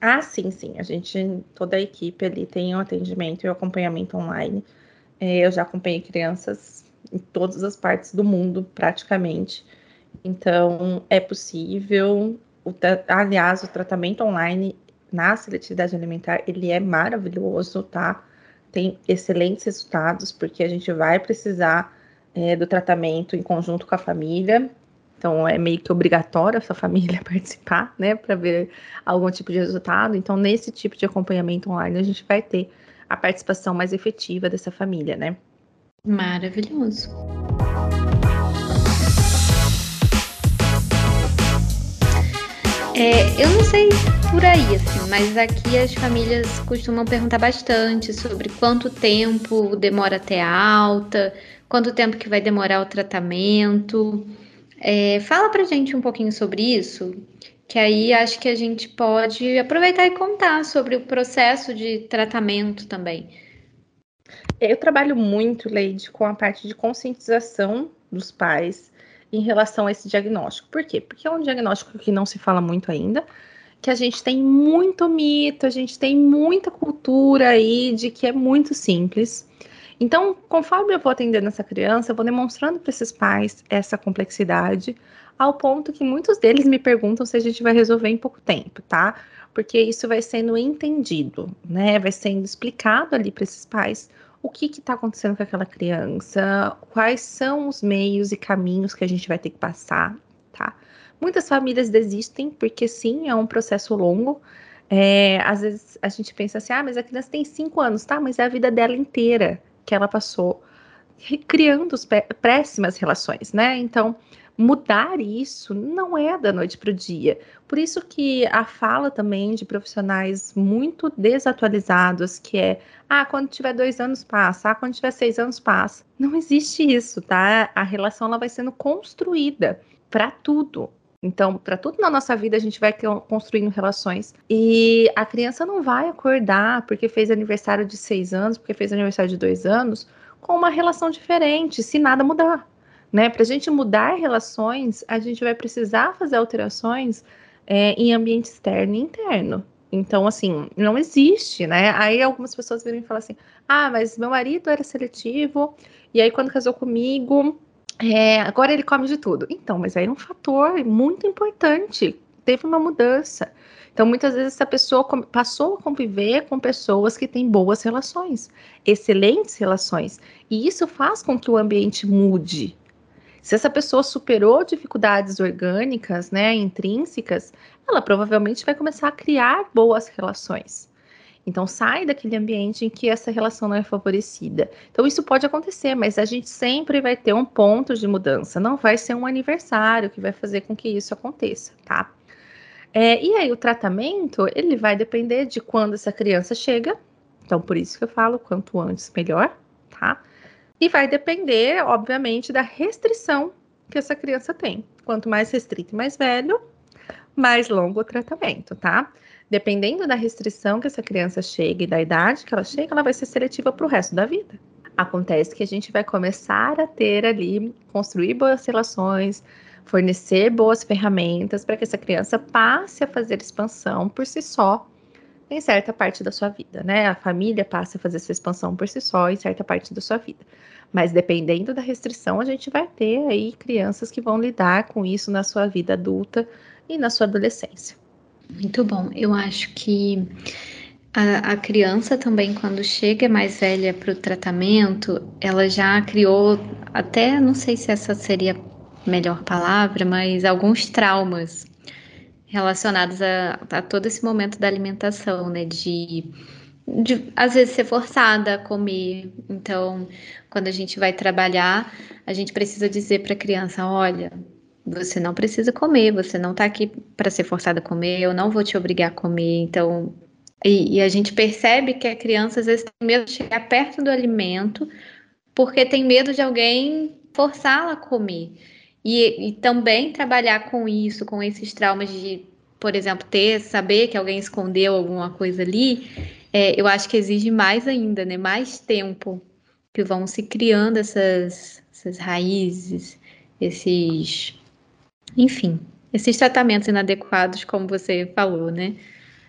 Ah, sim, sim. A gente, toda a equipe ali tem o um atendimento e o um acompanhamento online. É, eu já acompanhei crianças em todas as partes do mundo, praticamente. Então, é possível. Aliás, o tratamento online na seletividade alimentar, ele é maravilhoso, tá? Tem excelentes resultados, porque a gente vai precisar é, do tratamento em conjunto com a família. Então, é meio que obrigatório essa família participar, né, para ver algum tipo de resultado. Então, nesse tipo de acompanhamento online, a gente vai ter a participação mais efetiva dessa família, né? Maravilhoso. É, eu não sei por aí, assim, mas aqui as famílias costumam perguntar bastante sobre quanto tempo demora até a alta, quanto tempo que vai demorar o tratamento. É, fala pra gente um pouquinho sobre isso, que aí acho que a gente pode aproveitar e contar sobre o processo de tratamento também. Eu trabalho muito, Leide, com a parte de conscientização dos pais em relação a esse diagnóstico. Por quê? Porque é um diagnóstico que não se fala muito ainda, que a gente tem muito mito, a gente tem muita cultura aí de que é muito simples. Então, conforme eu vou atendendo essa criança, eu vou demonstrando para esses pais essa complexidade, ao ponto que muitos deles me perguntam se a gente vai resolver em pouco tempo, tá? Porque isso vai sendo entendido, né? Vai sendo explicado ali para esses pais o que está acontecendo com aquela criança, quais são os meios e caminhos que a gente vai ter que passar? Muitas famílias desistem porque sim, é um processo longo. É, às vezes a gente pensa assim, ah, mas a criança tem cinco anos, tá? Mas é a vida dela inteira que ela passou criando péssimas relações, né? Então, mudar isso não é da noite para o dia. Por isso que a fala também de profissionais muito desatualizados, que é, ah, quando tiver dois anos passa, ah, quando tiver seis anos passa. Não existe isso, tá? A relação ela vai sendo construída para tudo. Então, para tudo na nossa vida, a gente vai construindo relações. E a criança não vai acordar porque fez aniversário de seis anos, porque fez aniversário de dois anos, com uma relação diferente, se nada mudar. Né? Para a gente mudar relações, a gente vai precisar fazer alterações é, em ambiente externo e interno. Então, assim, não existe, né? Aí algumas pessoas viram e falam assim: ah, mas meu marido era seletivo, e aí quando casou comigo, é, agora ele come de tudo. Então, mas aí é um fator muito importante. Teve uma mudança. Então, muitas vezes, essa pessoa passou a conviver com pessoas que têm boas relações, excelentes relações. E isso faz com que o ambiente mude, se essa pessoa superou dificuldades orgânicas, né, intrínsecas, ela provavelmente vai começar a criar boas relações. Então sai daquele ambiente em que essa relação não é favorecida. Então isso pode acontecer, mas a gente sempre vai ter um ponto de mudança. Não vai ser um aniversário que vai fazer com que isso aconteça, tá? É, e aí o tratamento ele vai depender de quando essa criança chega. Então por isso que eu falo quanto antes melhor, tá? E vai depender, obviamente, da restrição que essa criança tem. Quanto mais restrito e mais velho, mais longo o tratamento, tá? Dependendo da restrição que essa criança chega e da idade que ela chega, ela vai ser seletiva para o resto da vida. Acontece que a gente vai começar a ter ali, construir boas relações, fornecer boas ferramentas para que essa criança passe a fazer expansão por si só em certa parte da sua vida, né? A família passa a fazer essa expansão por si só em certa parte da sua vida. Mas dependendo da restrição, a gente vai ter aí crianças que vão lidar com isso na sua vida adulta e na sua adolescência. Muito bom. Eu acho que a, a criança também, quando chega mais velha para o tratamento, ela já criou, até não sei se essa seria a melhor palavra, mas alguns traumas relacionados a, a todo esse momento da alimentação, né? De, de às vezes ser forçada a comer. Então, quando a gente vai trabalhar, a gente precisa dizer para a criança: olha, você não precisa comer, você não está aqui para ser forçada a comer, eu não vou te obrigar a comer. Então, e, e, a gente percebe que a criança às vezes tem medo de chegar perto do alimento porque tem medo de alguém forçá-la a comer. E, e, também trabalhar com isso, com esses traumas de, por exemplo, ter, saber que alguém escondeu alguma coisa ali, é, eu acho que exige mais ainda, né? Mais tempo que vão se criando essas, essas raízes, esses, enfim, esses tratamentos inadequados, como você falou, né?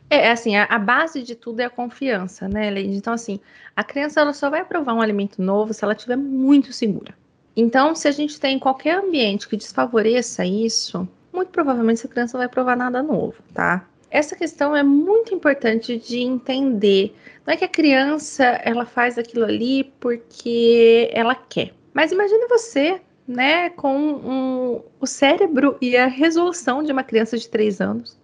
É, é, assim, a, a, base de tudo é a confiança, né, Leide? Então, assim, a criança ela só vai provar um alimento novo se ela estiver muito segura. Então, se a gente tem qualquer ambiente que desfavoreça isso, muito provavelmente essa criança não vai provar nada novo, tá? Essa questão é muito importante de entender. Não é que a criança ela faz aquilo ali porque ela quer. Mas imagine você, né, com um, o cérebro e a resolução de uma criança de 3 anos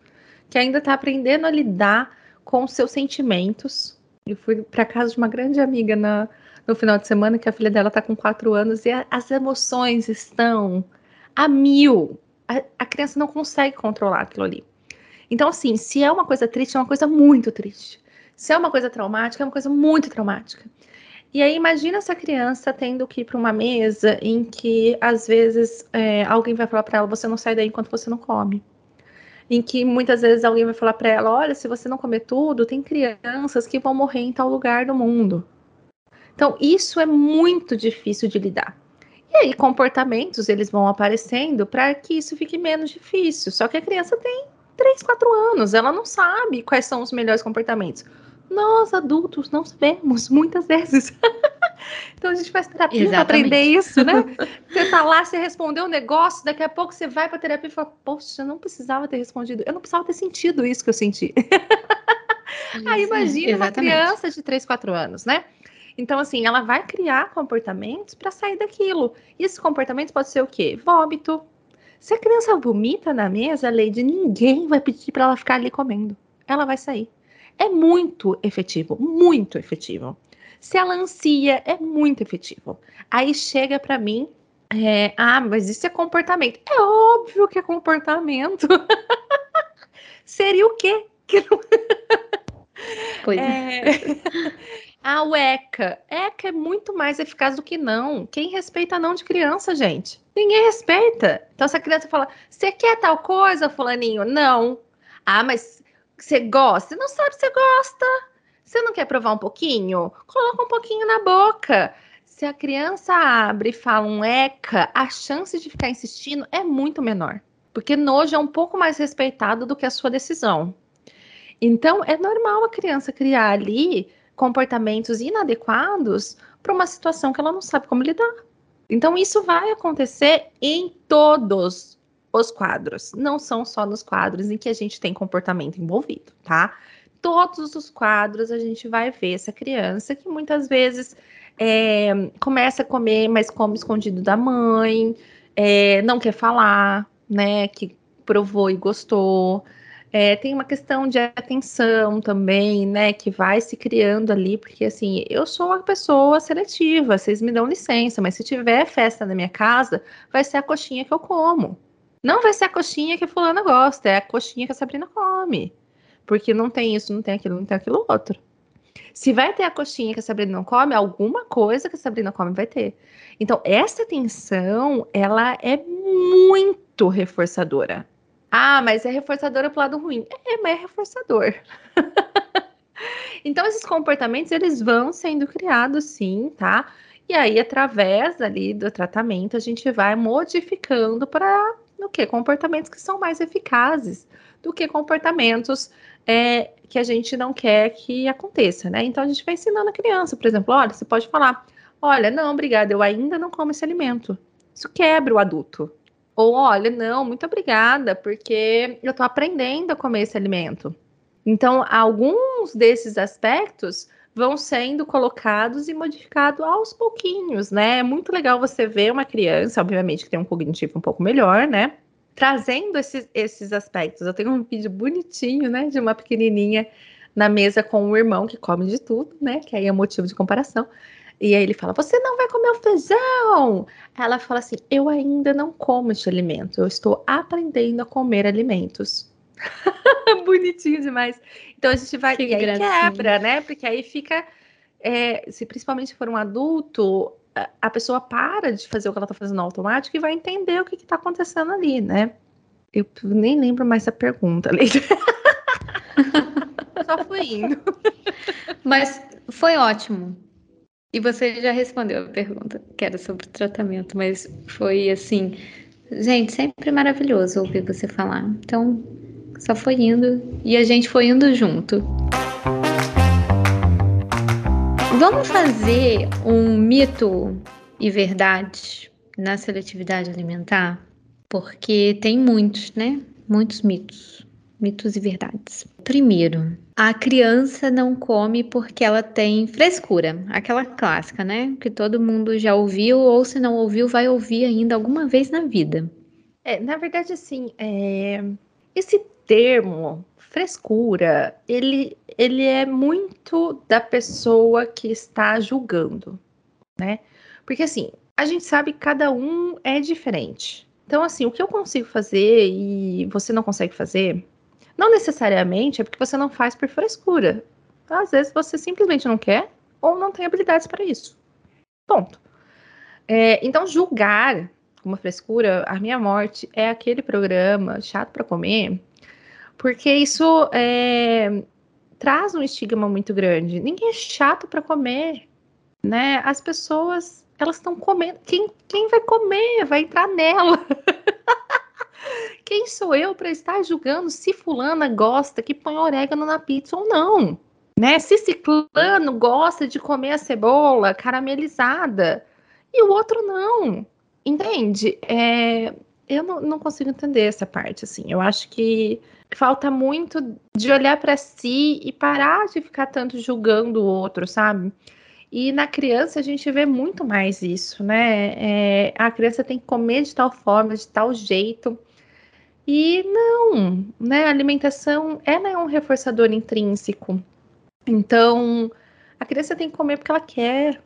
que ainda está aprendendo a lidar com seus sentimentos. Eu fui para casa de uma grande amiga na, no final de semana, que a filha dela está com quatro anos, e a, as emoções estão a mil. A, a criança não consegue controlar aquilo ali. Então, assim, se é uma coisa triste, é uma coisa muito triste. Se é uma coisa traumática, é uma coisa muito traumática. E aí, imagina essa criança tendo que ir para uma mesa em que, às vezes, é, alguém vai falar para ela: você não sai daí enquanto você não come em que muitas vezes alguém vai falar para ela: olha, se você não comer tudo, tem crianças que vão morrer em tal lugar do mundo. Então, isso é muito difícil de lidar. E aí, comportamentos eles vão aparecendo para que isso fique menos difícil. Só que a criança tem 3, 4 anos, ela não sabe quais são os melhores comportamentos. Nós, adultos, não sabemos, muitas vezes. então a gente faz terapia para aprender isso, né? Você tá lá, você respondeu um negócio, daqui a pouco você vai para terapia e fala: Poxa, eu não precisava ter respondido, eu não precisava ter sentido isso que eu senti. Aí imagina uma criança de 3, 4 anos, né? Então, assim, ela vai criar comportamentos para sair daquilo. E esses comportamentos pode ser o quê? Vômito. Se a criança vomita na mesa, Lady, ninguém vai pedir para ela ficar ali comendo. Ela vai sair. É muito efetivo, muito efetivo. Se ela ansia, é muito efetivo. Aí chega para mim, é, ah, mas isso é comportamento. É óbvio que é comportamento. Seria o quê? Que não... Pois é. é. Ah, o ECA. ECA é muito mais eficaz do que não. Quem respeita não de criança, gente? Ninguém respeita. Então, se a criança fala, você quer tal coisa, fulaninho? Não. Ah, mas você gosta? Você não sabe se você gosta. Você não quer provar um pouquinho? Coloca um pouquinho na boca. Se a criança abre e fala um ECA, a chance de ficar insistindo é muito menor. Porque nojo é um pouco mais respeitado do que a sua decisão. Então, é normal a criança criar ali comportamentos inadequados para uma situação que ela não sabe como lidar. Então, isso vai acontecer em todos os quadros. Não são só nos quadros em que a gente tem comportamento envolvido, tá? Todos os quadros a gente vai ver essa criança que muitas vezes é, começa a comer, mas come escondido da mãe, é, não quer falar, né? Que provou e gostou. É, tem uma questão de atenção também, né, que vai se criando ali, porque assim, eu sou uma pessoa seletiva, vocês me dão licença, mas se tiver festa na minha casa, vai ser a coxinha que eu como. Não vai ser a coxinha que a fulana gosta, é a coxinha que a Sabrina come. Porque não tem isso, não tem aquilo, não tem aquilo outro. Se vai ter a coxinha que a Sabrina não come, alguma coisa que a Sabrina come vai ter. Então, essa tensão, ela é muito reforçadora. Ah, mas é reforçadora pro lado ruim. É, mas é reforçador. então, esses comportamentos, eles vão sendo criados, sim, tá? E aí, através ali do tratamento, a gente vai modificando para o que? Comportamentos que são mais eficazes do que comportamentos é, que a gente não quer que aconteça, né? Então a gente vai ensinando a criança, por exemplo, olha, você pode falar, olha, não, obrigada, eu ainda não como esse alimento. Isso quebra o adulto. Ou olha, não, muito obrigada, porque eu estou aprendendo a comer esse alimento. Então, alguns desses aspectos vão sendo colocados e modificados aos pouquinhos, né? É muito legal você ver uma criança, obviamente, que tem um cognitivo um pouco melhor, né? Trazendo esses, esses aspectos. Eu tenho um vídeo bonitinho, né? De uma pequenininha na mesa com um irmão que come de tudo, né? Que aí é motivo de comparação. E aí ele fala: Você não vai comer o feijão? Ela fala assim: Eu ainda não como este alimento. Eu estou aprendendo a comer alimentos. Bonitinho demais. Então a gente vai. Que e aí quebra, né? Porque aí fica. É, se principalmente for um adulto, a pessoa para de fazer o que ela está fazendo automático e vai entender o que está acontecendo ali, né? Eu nem lembro mais a pergunta, Leite. Só fui indo. Mas foi ótimo. E você já respondeu a pergunta, que era sobre o tratamento, mas foi assim. Gente, sempre maravilhoso ouvir você falar. Então, só foi indo e a gente foi indo junto. Vamos fazer um mito e verdade na seletividade alimentar? Porque tem muitos, né? Muitos mitos. Mitos e verdades. Primeiro, a criança não come porque ela tem frescura. Aquela clássica, né? Que todo mundo já ouviu, ou se não ouviu, vai ouvir ainda alguma vez na vida. É, na verdade, assim, é... esse termo frescura, ele, ele é muito da pessoa que está julgando, né? Porque assim, a gente sabe que cada um é diferente. Então, assim, o que eu consigo fazer e você não consegue fazer, não necessariamente é porque você não faz por frescura. Às vezes você simplesmente não quer ou não tem habilidades para isso. Ponto. É, então, julgar uma frescura, a minha morte é aquele programa chato para comer porque isso é, traz um estigma muito grande. Ninguém é chato para comer, né? As pessoas, elas estão comendo. Quem, quem vai comer vai entrar nela. quem sou eu para estar julgando se fulana gosta que põe orégano na pizza ou não? Né? Se ciclano gosta de comer a cebola caramelizada e o outro não. Entende? É, eu não, não consigo entender essa parte, assim. Eu acho que falta muito de olhar para si e parar de ficar tanto julgando o outro, sabe? E na criança a gente vê muito mais isso, né? É, a criança tem que comer de tal forma, de tal jeito. E não, né? A alimentação ela é um reforçador intrínseco. Então, a criança tem que comer porque ela quer,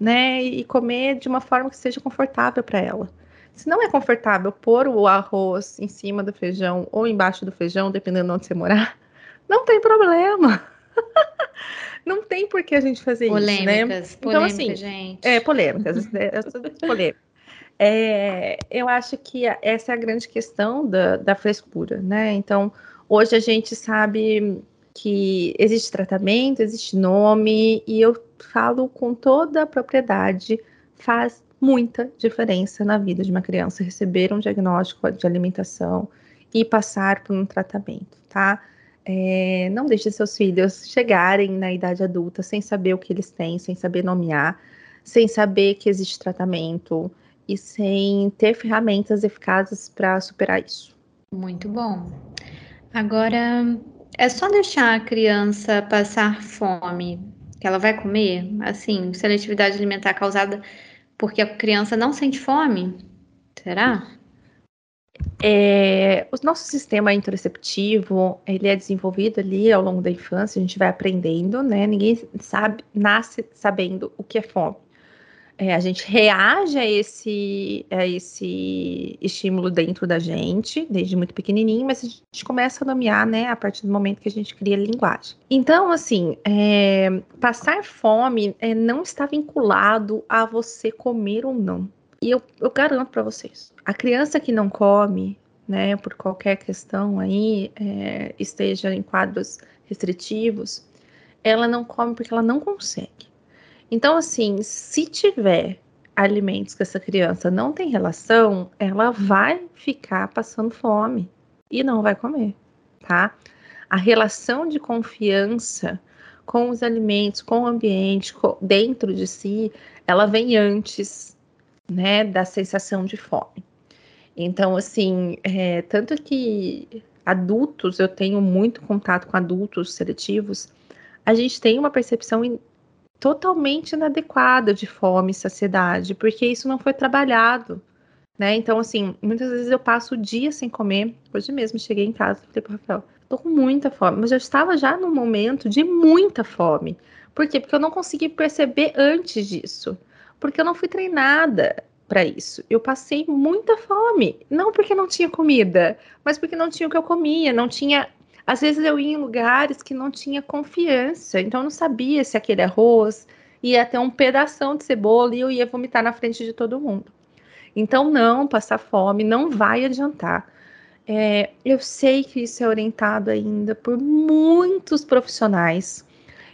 né? E comer de uma forma que seja confortável para ela. Se não é confortável pôr o arroz em cima do feijão ou embaixo do feijão, dependendo de onde você morar, não tem problema. não tem por que a gente fazer polêmicas, isso, né? Polêmicas, então, assim, gente. É, polêmicas. polêmicas. É, eu acho que essa é a grande questão da, da frescura, né? Então, hoje a gente sabe que existe tratamento, existe nome, e eu falo com toda a propriedade, faz muita diferença na vida de uma criança receber um diagnóstico de alimentação e passar por um tratamento, tá? É, não deixe seus filhos chegarem na idade adulta sem saber o que eles têm, sem saber nomear, sem saber que existe tratamento e sem ter ferramentas eficazes para superar isso. Muito bom. Agora, é só deixar a criança passar fome, que ela vai comer? Assim, seletividade alimentar causada porque a criança não sente fome? Será? É, o nosso sistema interoceptivo, ele é desenvolvido ali ao longo da infância, a gente vai aprendendo, né? Ninguém sabe, nasce sabendo o que é fome é, a gente reage a esse, a esse estímulo dentro da gente, desde muito pequenininho, mas a gente começa a nomear, né, a partir do momento que a gente cria a linguagem. Então, assim, é, passar fome é, não está vinculado a você comer ou não. E eu, eu garanto para vocês, a criança que não come, né, por qualquer questão aí, é, esteja em quadros restritivos, ela não come porque ela não consegue. Então, assim, se tiver alimentos que essa criança não tem relação, ela vai ficar passando fome e não vai comer, tá? A relação de confiança com os alimentos, com o ambiente, com, dentro de si, ela vem antes, né, da sensação de fome. Então, assim, é, tanto que adultos, eu tenho muito contato com adultos seletivos, a gente tem uma percepção totalmente inadequada de fome e saciedade, porque isso não foi trabalhado, né? Então, assim, muitas vezes eu passo o dia sem comer. Hoje mesmo cheguei em casa e falei pro Rafael, tô com muita fome, mas eu estava já num momento de muita fome. Por quê? Porque eu não consegui perceber antes disso. Porque eu não fui treinada para isso. Eu passei muita fome, não porque não tinha comida, mas porque não tinha o que eu comia, não tinha. Às vezes eu ia em lugares que não tinha confiança, então eu não sabia se aquele arroz ia ter um pedação de cebola e eu ia vomitar na frente de todo mundo. Então, não, passar fome não vai adiantar. É, eu sei que isso é orientado ainda por muitos profissionais.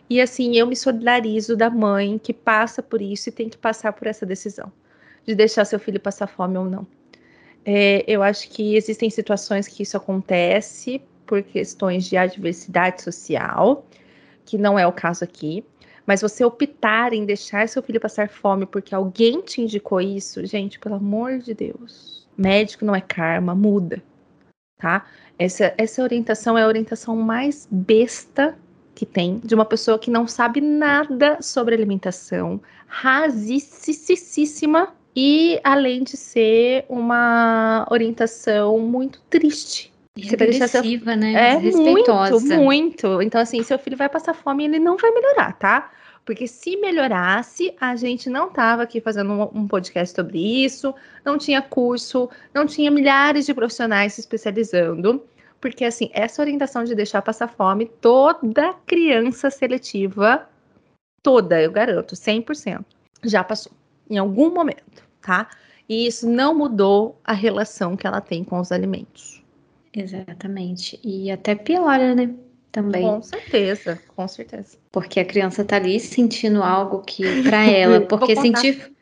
E assim, eu me solidarizo da mãe que passa por isso e tem que passar por essa decisão de deixar seu filho passar fome ou não. É, eu acho que existem situações que isso acontece por questões de adversidade social, que não é o caso aqui. Mas você optar em deixar seu filho passar fome porque alguém te indicou isso, gente, pelo amor de Deus. Médico não é karma, muda, tá? Essa, essa orientação é a orientação mais besta que tem de uma pessoa que não sabe nada sobre alimentação, rasicíssima e além de ser uma orientação muito triste. E agressiva, seu... né? É muito, muito. Então, assim, seu filho vai passar fome e ele não vai melhorar, tá? Porque se melhorasse, a gente não tava aqui fazendo um, um podcast sobre isso, não tinha curso, não tinha milhares de profissionais se especializando. Porque, assim, essa orientação de deixar passar fome, toda criança seletiva, toda, eu garanto, 100%, já passou, em algum momento tá? E isso não mudou a relação que ela tem com os alimentos. Exatamente. E até piora, né? Também. Com certeza, com certeza. Porque a criança tá ali sentindo algo que para ela, porque sentir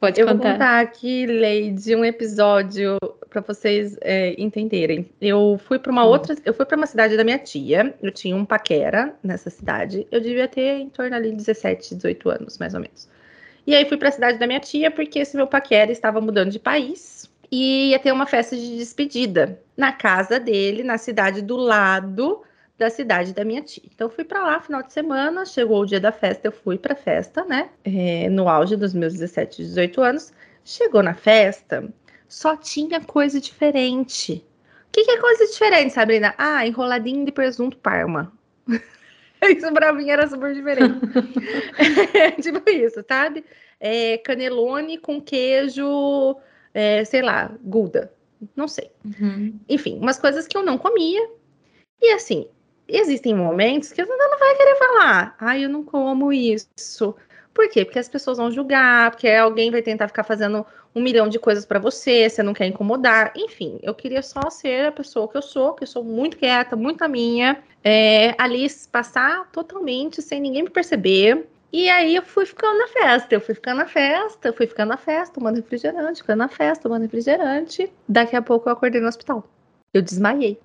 Pode eu contar. vou contar aqui, Leide, um episódio para vocês é, entenderem. Eu fui para uma hum. outra, eu fui para uma cidade da minha tia. Eu tinha um paquera nessa cidade. Eu devia ter em torno ali de 17, 18 anos, mais ou menos. E aí fui para a cidade da minha tia, porque esse meu paquera estava mudando de país e ia ter uma festa de despedida na casa dele, na cidade do lado da cidade da minha tia. Então fui para lá final de semana, chegou o dia da festa, eu fui para festa, né? É, no auge dos meus 17, 18 anos. Chegou na festa, só tinha coisa diferente. O que, que é coisa diferente, Sabrina? Ah, enroladinho de presunto parma. Isso pra mim era super diferente. tipo isso, sabe? É, canelone com queijo, é, sei lá, gouda. Não sei. Uhum. Enfim, umas coisas que eu não comia. E assim, existem momentos que você não vai querer falar. Ai, ah, eu não como isso. Por quê? Porque as pessoas vão julgar, porque alguém vai tentar ficar fazendo um milhão de coisas para você, você não quer incomodar. Enfim, eu queria só ser a pessoa que eu sou, que eu sou muito quieta, muito a minha, é, ali passar totalmente sem ninguém me perceber. E aí eu fui ficando na festa, eu fui ficando na festa, eu fui ficando na festa, tomando refrigerante, ficando na festa, tomando refrigerante. Daqui a pouco eu acordei no hospital. Eu desmaiei.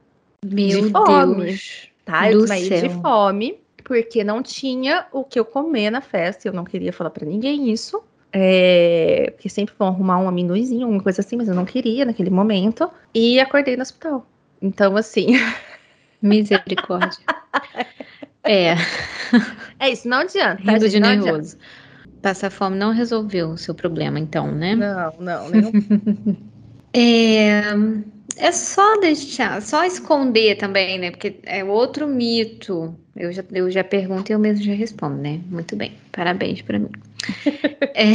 Meu de fome. Deus. Tá? Eu desmaiei céu. de fome, porque não tinha o que eu comer na festa. Eu não queria falar para ninguém isso. É, porque sempre vão arrumar um amendoizinho, uma coisa assim, mas eu não queria naquele momento. E acordei no hospital. Então, assim. Misericórdia. é. É isso, não adianta. Tá, Rindo de nervoso. Passar fome não resolveu o seu problema, então, né? Não, não. Nenhum... é, é só deixar, só esconder também, né? Porque é outro mito. Eu já, eu já pergunto e eu mesmo já respondo, né? Muito bem, parabéns para mim. é,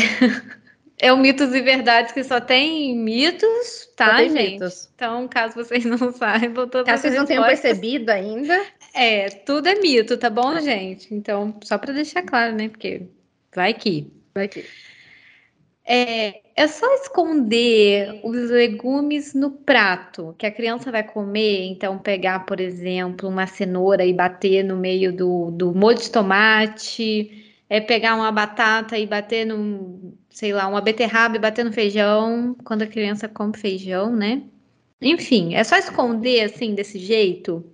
é o mitos e verdades que só tem mitos, tá, tem gente? Mitos. Então, caso vocês não saibam, todas Caso vocês não tenham percebido ainda. É, tudo é mito, tá bom, gente? Então, só para deixar claro, né? Porque vai que. Vai que. É, é só esconder os legumes no prato que a criança vai comer. Então, pegar, por exemplo, uma cenoura e bater no meio do, do molho de tomate é pegar uma batata e bater no, sei lá, uma beterraba e bater no feijão, quando a criança come feijão, né? Enfim, é só esconder assim, desse jeito,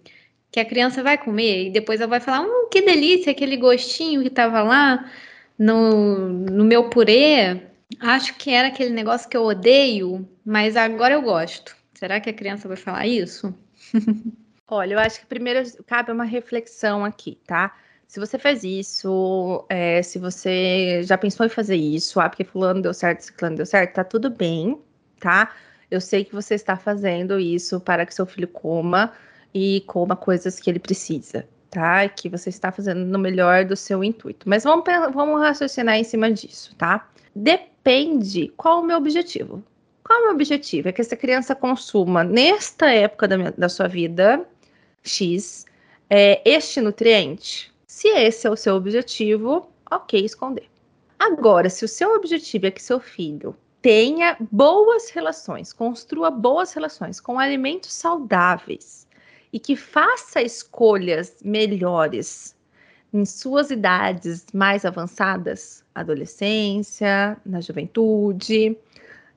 que a criança vai comer e depois ela vai falar: hum, que delícia, aquele gostinho que tava lá no, no meu purê. Acho que era aquele negócio que eu odeio, mas agora eu gosto. Será que a criança vai falar isso? Olha, eu acho que primeiro cabe uma reflexão aqui, tá? Se você fez isso, é, se você já pensou em fazer isso, ah, porque fulano deu certo, ciclano deu certo, tá tudo bem, tá? Eu sei que você está fazendo isso para que seu filho coma e coma coisas que ele precisa, tá? Que você está fazendo no melhor do seu intuito. Mas vamos, vamos raciocinar em cima disso, tá? Depende qual o meu objetivo. Qual é o meu objetivo? É que essa criança consuma, nesta época da, minha, da sua vida, X, é, este nutriente. Se esse é o seu objetivo, ok, esconder. Agora, se o seu objetivo é que seu filho tenha boas relações, construa boas relações com alimentos saudáveis e que faça escolhas melhores em suas idades mais avançadas, adolescência, na juventude,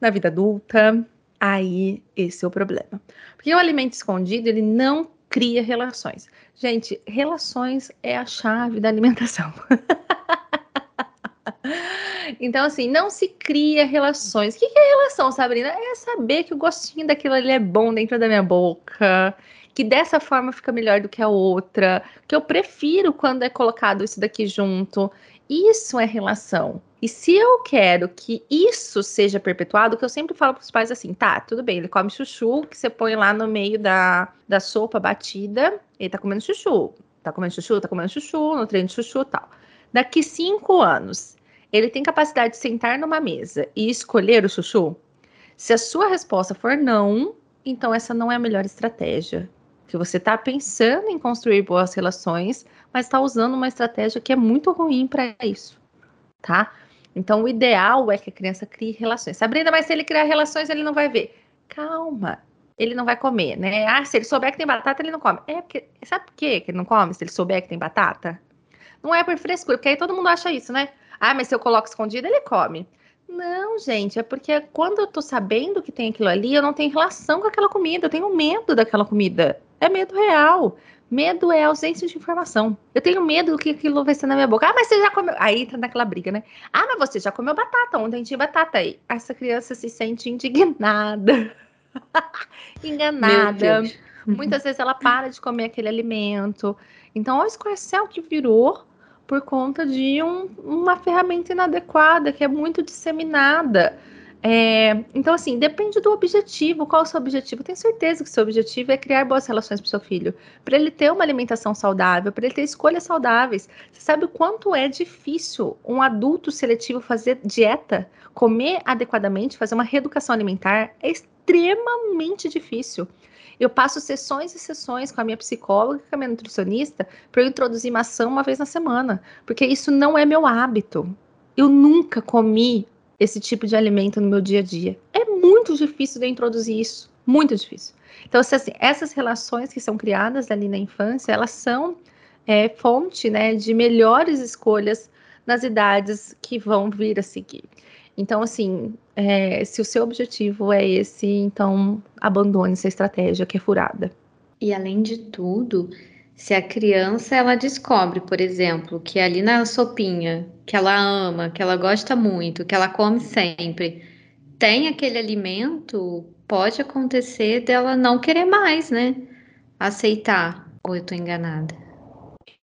na vida adulta, aí esse é o problema. Porque o alimento escondido, ele não cria relações. Gente, relações é a chave da alimentação. então, assim, não se cria relações. O que é relação, Sabrina? É saber que o gostinho daquilo ali é bom dentro da minha boca, que dessa forma fica melhor do que a outra, que eu prefiro quando é colocado isso daqui junto. Isso é relação. E se eu quero que isso seja perpetuado, que eu sempre falo para os pais assim, tá, tudo bem, ele come chuchu, que você põe lá no meio da, da sopa batida, ele tá comendo chuchu, tá comendo chuchu, tá comendo chuchu, no treino de chuchu tal. Daqui cinco anos, ele tem capacidade de sentar numa mesa e escolher o chuchu? Se a sua resposta for não, então essa não é a melhor estratégia. Que você está pensando em construir boas relações, mas está usando uma estratégia que é muito ruim para isso, tá? Então, o ideal é que a criança crie relações. Sabrina, mas se ele criar relações, ele não vai ver. Calma, ele não vai comer, né? Ah, se ele souber que tem batata, ele não come. É porque, sabe por quê que ele não come se ele souber que tem batata? Não é por frescura, porque aí todo mundo acha isso, né? Ah, mas se eu coloco escondido, ele come. Não, gente, é porque quando eu tô sabendo que tem aquilo ali, eu não tenho relação com aquela comida, eu tenho medo daquela comida. É medo real. Medo é ausência de informação. Eu tenho medo do que aquilo vai ser na minha boca. Ah, mas você já comeu. Aí tá naquela briga, né? Ah, mas você já comeu batata. Ontem tinha batata aí. Essa criança se sente indignada. Enganada. Muitas vezes ela para de comer aquele alimento. Então, olha o escorcel que virou por conta de um, uma ferramenta inadequada, que é muito disseminada. É, então, assim, depende do objetivo. Qual é o seu objetivo? tenho certeza que o seu objetivo é criar boas relações para o seu filho, para ele ter uma alimentação saudável, para ele ter escolhas saudáveis. Você sabe o quanto é difícil um adulto seletivo fazer dieta, comer adequadamente, fazer uma reeducação alimentar? É extremamente difícil. Eu passo sessões e sessões com a minha psicóloga e com a minha nutricionista para eu introduzir maçã uma vez na semana, porque isso não é meu hábito. Eu nunca comi esse tipo de alimento no meu dia a dia. É muito difícil de introduzir isso, muito difícil. Então, assim, essas relações que são criadas ali na infância, elas são é, fonte né, de melhores escolhas nas idades que vão vir a seguir. Então, assim, é, se o seu objetivo é esse, então abandone essa estratégia que é furada. E além de tudo, se a criança ela descobre, por exemplo, que ali na sopinha que ela ama, que ela gosta muito, que ela come sempre, tem aquele alimento, pode acontecer dela não querer mais, né? Aceitar. Ou eu tô enganada?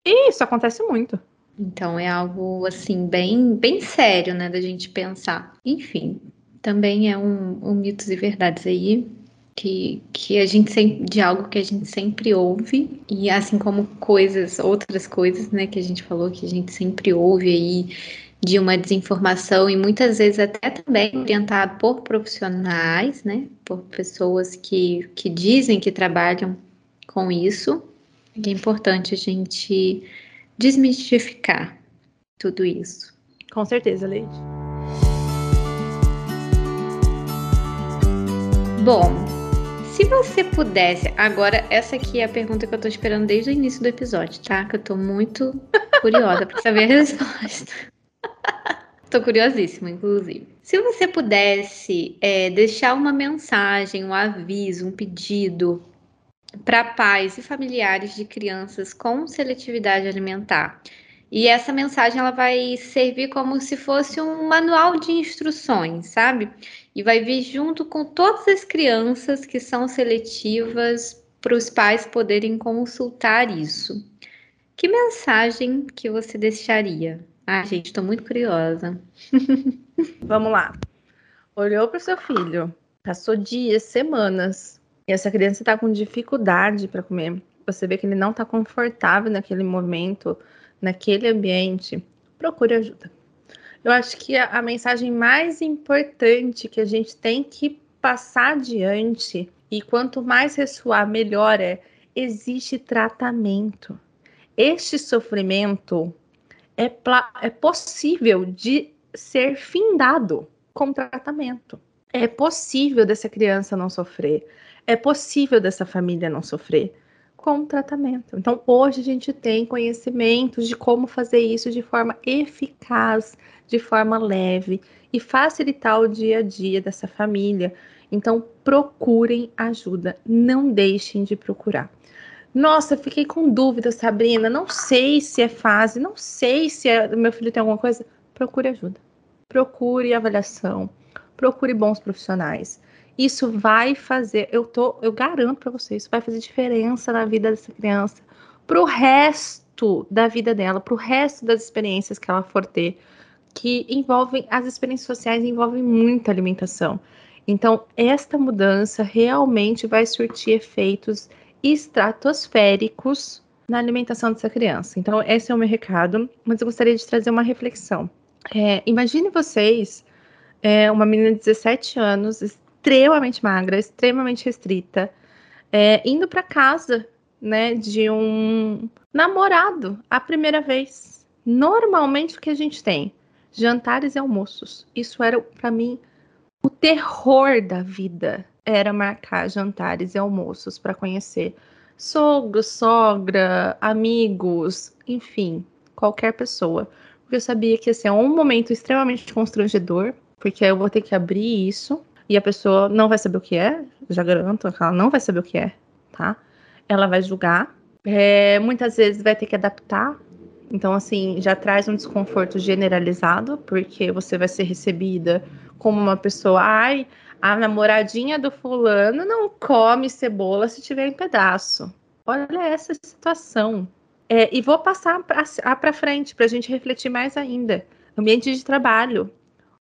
Isso acontece muito. Então é algo assim bem bem sério, né, da gente pensar. Enfim, também é um, um mitos e verdades aí que, que a gente sempre, de algo que a gente sempre ouve, e assim como coisas, outras coisas, né, que a gente falou que a gente sempre ouve aí de uma desinformação e muitas vezes até também orientado por profissionais, né, por pessoas que, que dizem que trabalham com isso, é importante a gente desmistificar tudo isso. Com certeza, Leide. Bom, se você pudesse. Agora, essa aqui é a pergunta que eu tô esperando desde o início do episódio, tá? Que eu tô muito curiosa para saber a resposta. Tô curiosíssima, inclusive. Se você pudesse é, deixar uma mensagem, um aviso, um pedido para pais e familiares de crianças com seletividade alimentar, e essa mensagem ela vai servir como se fosse um manual de instruções, sabe? E vai vir junto com todas as crianças que são seletivas para os pais poderem consultar isso. Que mensagem que você deixaria? Ai, gente, estou muito curiosa. Vamos lá. Olhou para o seu filho, passou dias, semanas, e essa criança está com dificuldade para comer. Você vê que ele não está confortável naquele momento, naquele ambiente. Procure ajuda. Eu acho que a, a mensagem mais importante que a gente tem que passar adiante, e quanto mais ressoar, melhor é: existe tratamento. Este sofrimento é, é possível de ser findado com tratamento. É possível dessa criança não sofrer. É possível dessa família não sofrer com tratamento. Então, hoje a gente tem conhecimentos de como fazer isso de forma eficaz, de forma leve e facilitar o dia a dia dessa família. Então, procurem ajuda, não deixem de procurar. Nossa, fiquei com dúvida, Sabrina. Não sei se é fase, não sei se é, meu filho tem alguma coisa. Procure ajuda. Procure avaliação. Procure bons profissionais. Isso vai fazer, eu tô, eu garanto para vocês, isso vai fazer diferença na vida dessa criança, pro resto da vida dela, pro resto das experiências que ela for ter, que envolvem as experiências sociais envolvem muita alimentação. Então, esta mudança realmente vai surtir efeitos estratosféricos na alimentação dessa criança. Então, esse é o meu recado, mas eu gostaria de trazer uma reflexão. É, imagine vocês, é, uma menina de 17 anos, extremamente magra, extremamente restrita, é, indo para casa, né, de um namorado a primeira vez. Normalmente o que a gente tem? Jantares e almoços. Isso era para mim o terror da vida era marcar jantares e almoços para conhecer sogro, sogra, amigos, enfim, qualquer pessoa. Porque eu sabia que ia ser um momento extremamente constrangedor, porque eu vou ter que abrir isso e a pessoa não vai saber o que é, já garanto que ela não vai saber o que é, tá? Ela vai julgar, é, muitas vezes vai ter que adaptar, então, assim, já traz um desconforto generalizado, porque você vai ser recebida como uma pessoa, ai, a namoradinha do fulano não come cebola se tiver em pedaço. Olha essa situação. É, e vou passar para frente para a gente refletir mais ainda. Ambiente de trabalho.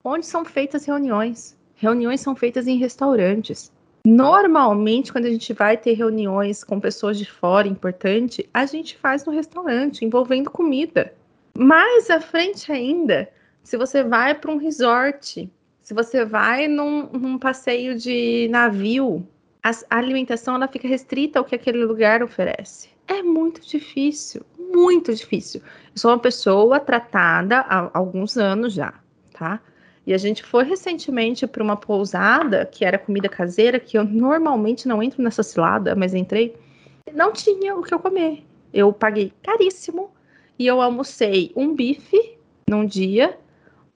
Onde são feitas reuniões? Reuniões são feitas em restaurantes. Normalmente, quando a gente vai ter reuniões com pessoas de fora, importante, a gente faz no restaurante, envolvendo comida. Mais à frente ainda, se você vai para um resort, se você vai num, num passeio de navio, a, a alimentação ela fica restrita ao que aquele lugar oferece. É muito difícil, muito difícil. Eu sou uma pessoa tratada há alguns anos já, tá? E a gente foi recentemente para uma pousada que era comida caseira, que eu normalmente não entro nessa cilada, mas entrei. Não tinha o que eu comer. Eu paguei caríssimo e eu almocei um bife num dia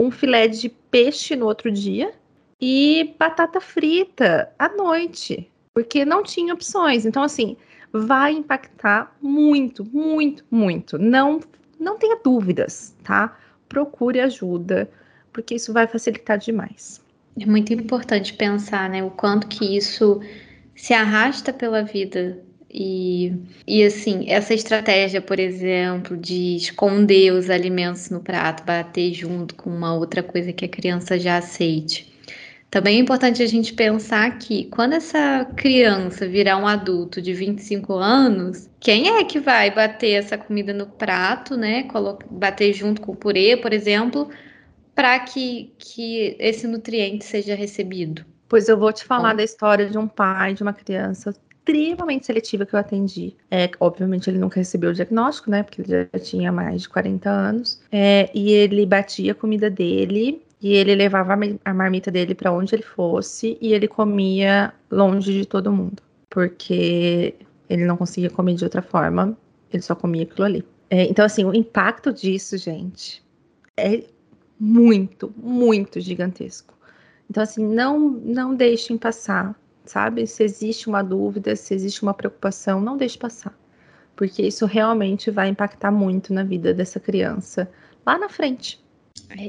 um filé de peixe no outro dia e batata frita à noite, porque não tinha opções. Então, assim, vai impactar muito, muito, muito. Não, não tenha dúvidas, tá? Procure ajuda, porque isso vai facilitar demais. É muito importante pensar, né, o quanto que isso se arrasta pela vida e, e assim, essa estratégia, por exemplo, de esconder os alimentos no prato, bater junto com uma outra coisa que a criança já aceite. Também é importante a gente pensar que quando essa criança virar um adulto de 25 anos, quem é que vai bater essa comida no prato, né? Bater junto com o purê, por exemplo, para que, que esse nutriente seja recebido? Pois eu vou te falar Bom. da história de um pai de uma criança extremamente seletiva que eu atendi. É, obviamente, ele nunca recebeu o diagnóstico, né? Porque ele já tinha mais de 40 anos. É, e ele batia a comida dele e ele levava a marmita dele para onde ele fosse e ele comia longe de todo mundo. porque ele não conseguia comer de outra forma, ele só comia aquilo ali. É, então, assim, o impacto disso, gente, é muito, muito gigantesco. Então, assim, não, não deixem passar, sabe? Se existe uma dúvida, se existe uma preocupação, não deixe passar. Porque isso realmente vai impactar muito na vida dessa criança lá na frente.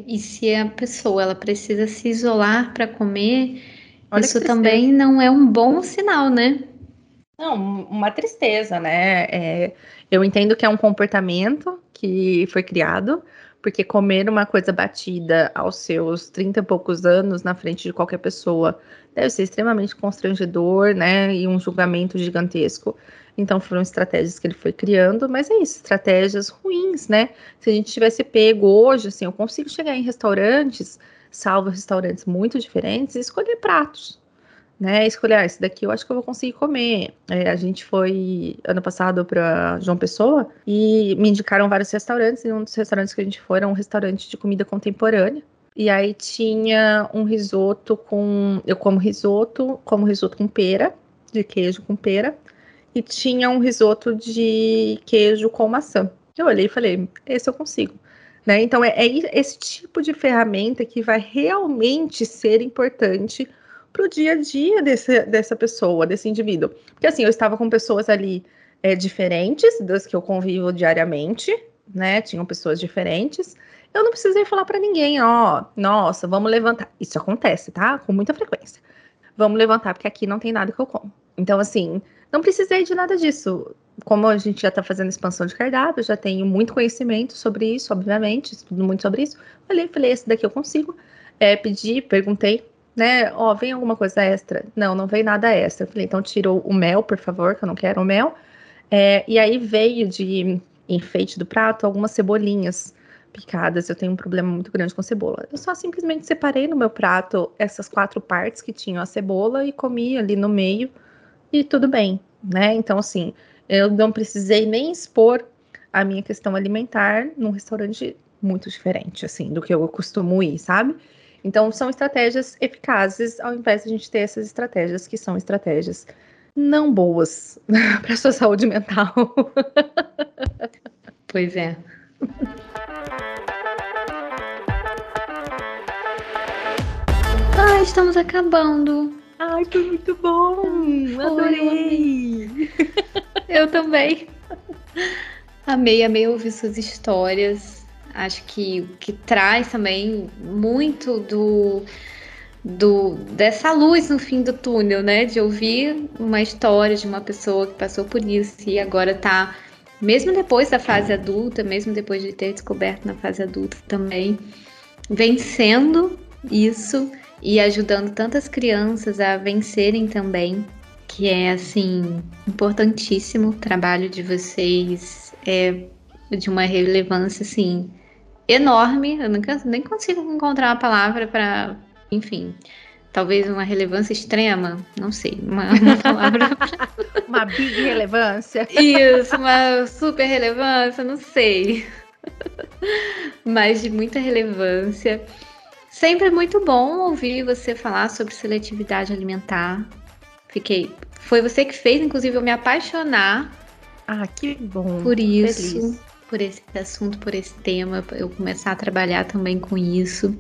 E se a pessoa ela precisa se isolar para comer, Olha isso também não é um bom sinal, né? Não, uma tristeza, né? É, eu entendo que é um comportamento que foi criado, porque comer uma coisa batida aos seus 30 e poucos anos na frente de qualquer pessoa deve ser extremamente constrangedor, né? E um julgamento gigantesco. Então foram estratégias que ele foi criando, mas é isso, estratégias ruins, né? Se a gente tivesse pego hoje, assim, eu consigo chegar em restaurantes, salvo restaurantes muito diferentes, e escolher pratos né? Escolher, ah, esse daqui eu acho que eu vou conseguir comer. É, a gente foi ano passado para João Pessoa e me indicaram vários restaurantes, e um dos restaurantes que a gente foi era um restaurante de comida contemporânea. E aí tinha um risoto com. Eu como risoto, como risoto com pera, de queijo com pera, e tinha um risoto de queijo com maçã. Eu olhei e falei, esse eu consigo. Né? Então é, é esse tipo de ferramenta que vai realmente ser importante para o dia a dia desse, dessa pessoa, desse indivíduo. Porque assim, eu estava com pessoas ali é, diferentes das que eu convivo diariamente, né? Tinham pessoas diferentes. Eu não precisei falar para ninguém, ó, nossa, vamos levantar. Isso acontece, tá? Com muita frequência. Vamos levantar, porque aqui não tem nada que eu como. Então, assim, não precisei de nada disso. Como a gente já está fazendo expansão de cardápio, já tenho muito conhecimento sobre isso, obviamente, estudo muito sobre isso. Falei, falei, esse daqui eu consigo. É, pedi, perguntei né? Ó, vem alguma coisa extra? Não, não veio nada extra. falei, então tira o mel, por favor, que eu não quero o mel. É, e aí veio de enfeite do prato algumas cebolinhas picadas. Eu tenho um problema muito grande com cebola. Eu só simplesmente separei no meu prato essas quatro partes que tinham a cebola e comi ali no meio e tudo bem, né? Então, assim, eu não precisei nem expor a minha questão alimentar num restaurante muito diferente, assim, do que eu costumo ir, sabe? Então, são estratégias eficazes, ao invés de a gente ter essas estratégias que são estratégias não boas para sua saúde mental. pois é. Ah, estamos acabando. Ai, foi muito bom. Foi, Adorei. Eu também. Amei, amei ouvir suas histórias. Acho que que traz também muito do, do dessa luz no fim do túnel, né? De ouvir uma história de uma pessoa que passou por isso e agora tá, mesmo depois da fase adulta, mesmo depois de ter descoberto na fase adulta também, vencendo isso e ajudando tantas crianças a vencerem também, que é assim importantíssimo o trabalho de vocês, é de uma relevância assim enorme. Eu nunca nem consigo encontrar uma palavra para, enfim, talvez uma relevância extrema, não sei, uma, uma palavra. uma big relevância. Isso, uma super relevância, não sei. Mas de muita relevância. Sempre muito bom ouvir você falar sobre seletividade alimentar. Fiquei. Foi você que fez, inclusive, eu me apaixonar. Ah, que bom. Por isso. Feliz por esse assunto, por esse tema, eu começar a trabalhar também com isso.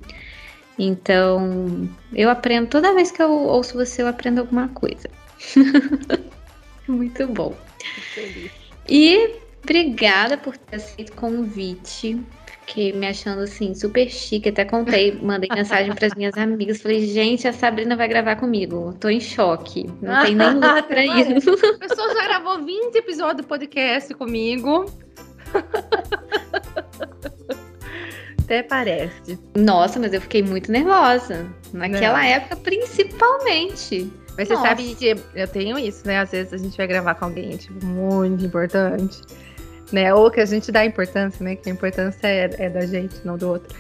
Então, eu aprendo, toda vez que eu ouço você, eu aprendo alguma coisa. Muito bom. E obrigada por ter aceito o convite. Fiquei me achando assim super chique. Até contei, mandei mensagem para as minhas amigas. Falei, gente, a Sabrina vai gravar comigo. Tô em choque. Não tem nem luta pra isso. A pessoa já gravou 20 episódios do podcast comigo. Até parece. Nossa, mas eu fiquei muito nervosa. Naquela Não. época, principalmente. Mas você Nossa. sabe que eu tenho isso, né? Às vezes a gente vai gravar com alguém, tipo, muito importante. Né? Ou que a gente dá importância, né? Que a importância é, é da gente, não do outro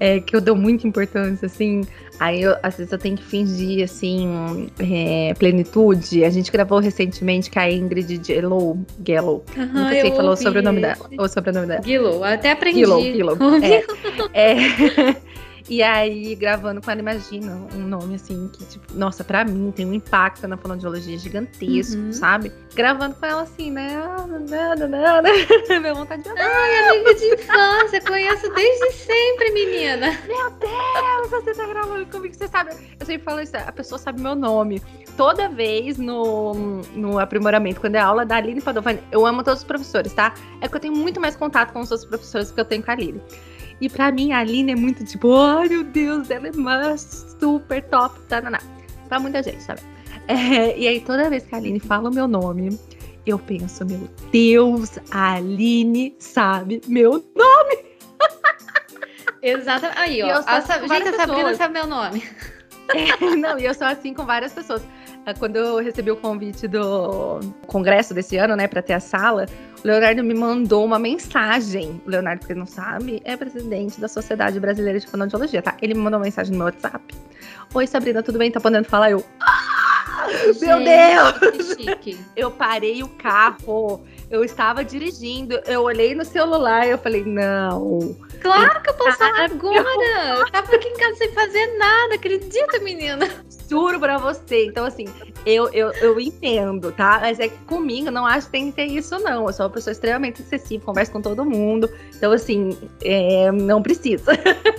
é, que eu dou muita importância, assim. Aí, eu, às vezes, eu tenho que fingir, assim, é, plenitude. A gente gravou recentemente com a Ingrid Gellow. Gellow. Uhum, Nunca sei falou sobre o nome dela. Ou sobre o nome dela. Gillow, até aprendi. Gillow, Gillow. É, é, E aí, gravando com ela, imagina um nome assim que, tipo, nossa, pra mim tem um impacto na fonoaudiologia gigantesco, uhum. sabe? Gravando com ela assim, né? Ah, nada, nada. Minha vontade de Ai, amiga de infância, conheço desde sempre, menina. Meu Deus, você tá gravando comigo, você sabe. Eu sempre falo isso, a pessoa sabe meu nome. Toda vez no, no aprimoramento, quando é aula da Aline Padovani, eu amo todos os professores, tá? É que eu tenho muito mais contato com os outros professores que eu tenho com a Aline. E pra mim, a Aline é muito tipo, ai meu Deus, ela é mais super top, tá, tá, tá. Pra muita gente, sabe? É, e aí, toda vez que a Aline fala o meu nome, eu penso, meu Deus, a Aline sabe meu nome. Exatamente. Aí, ó. A, assim gente, a Sabrina sabe meu nome. É, não, e eu sou assim com várias pessoas. É, quando eu recebi o convite do congresso desse ano, né, para ter a sala, o Leonardo me mandou uma mensagem. O Leonardo, que não sabe, é presidente da Sociedade Brasileira de Fonoaudiologia, tá? Ele me mandou uma mensagem no meu WhatsApp. Oi, Sabrina, tudo bem? Tá podendo falar? Eu. Ah, meu Deus! Eu parei o carro. Eu estava dirigindo, eu olhei no celular e eu falei, não. Claro que eu posso falar agora! Eu tava aqui em casa sem fazer nada, acredita, menina? Juro pra você. Então, assim, eu, eu, eu entendo, tá? Mas é que comigo não acho que tem que ter isso, não. Eu sou uma pessoa extremamente excessiva, converso com todo mundo. Então, assim, é, não precisa.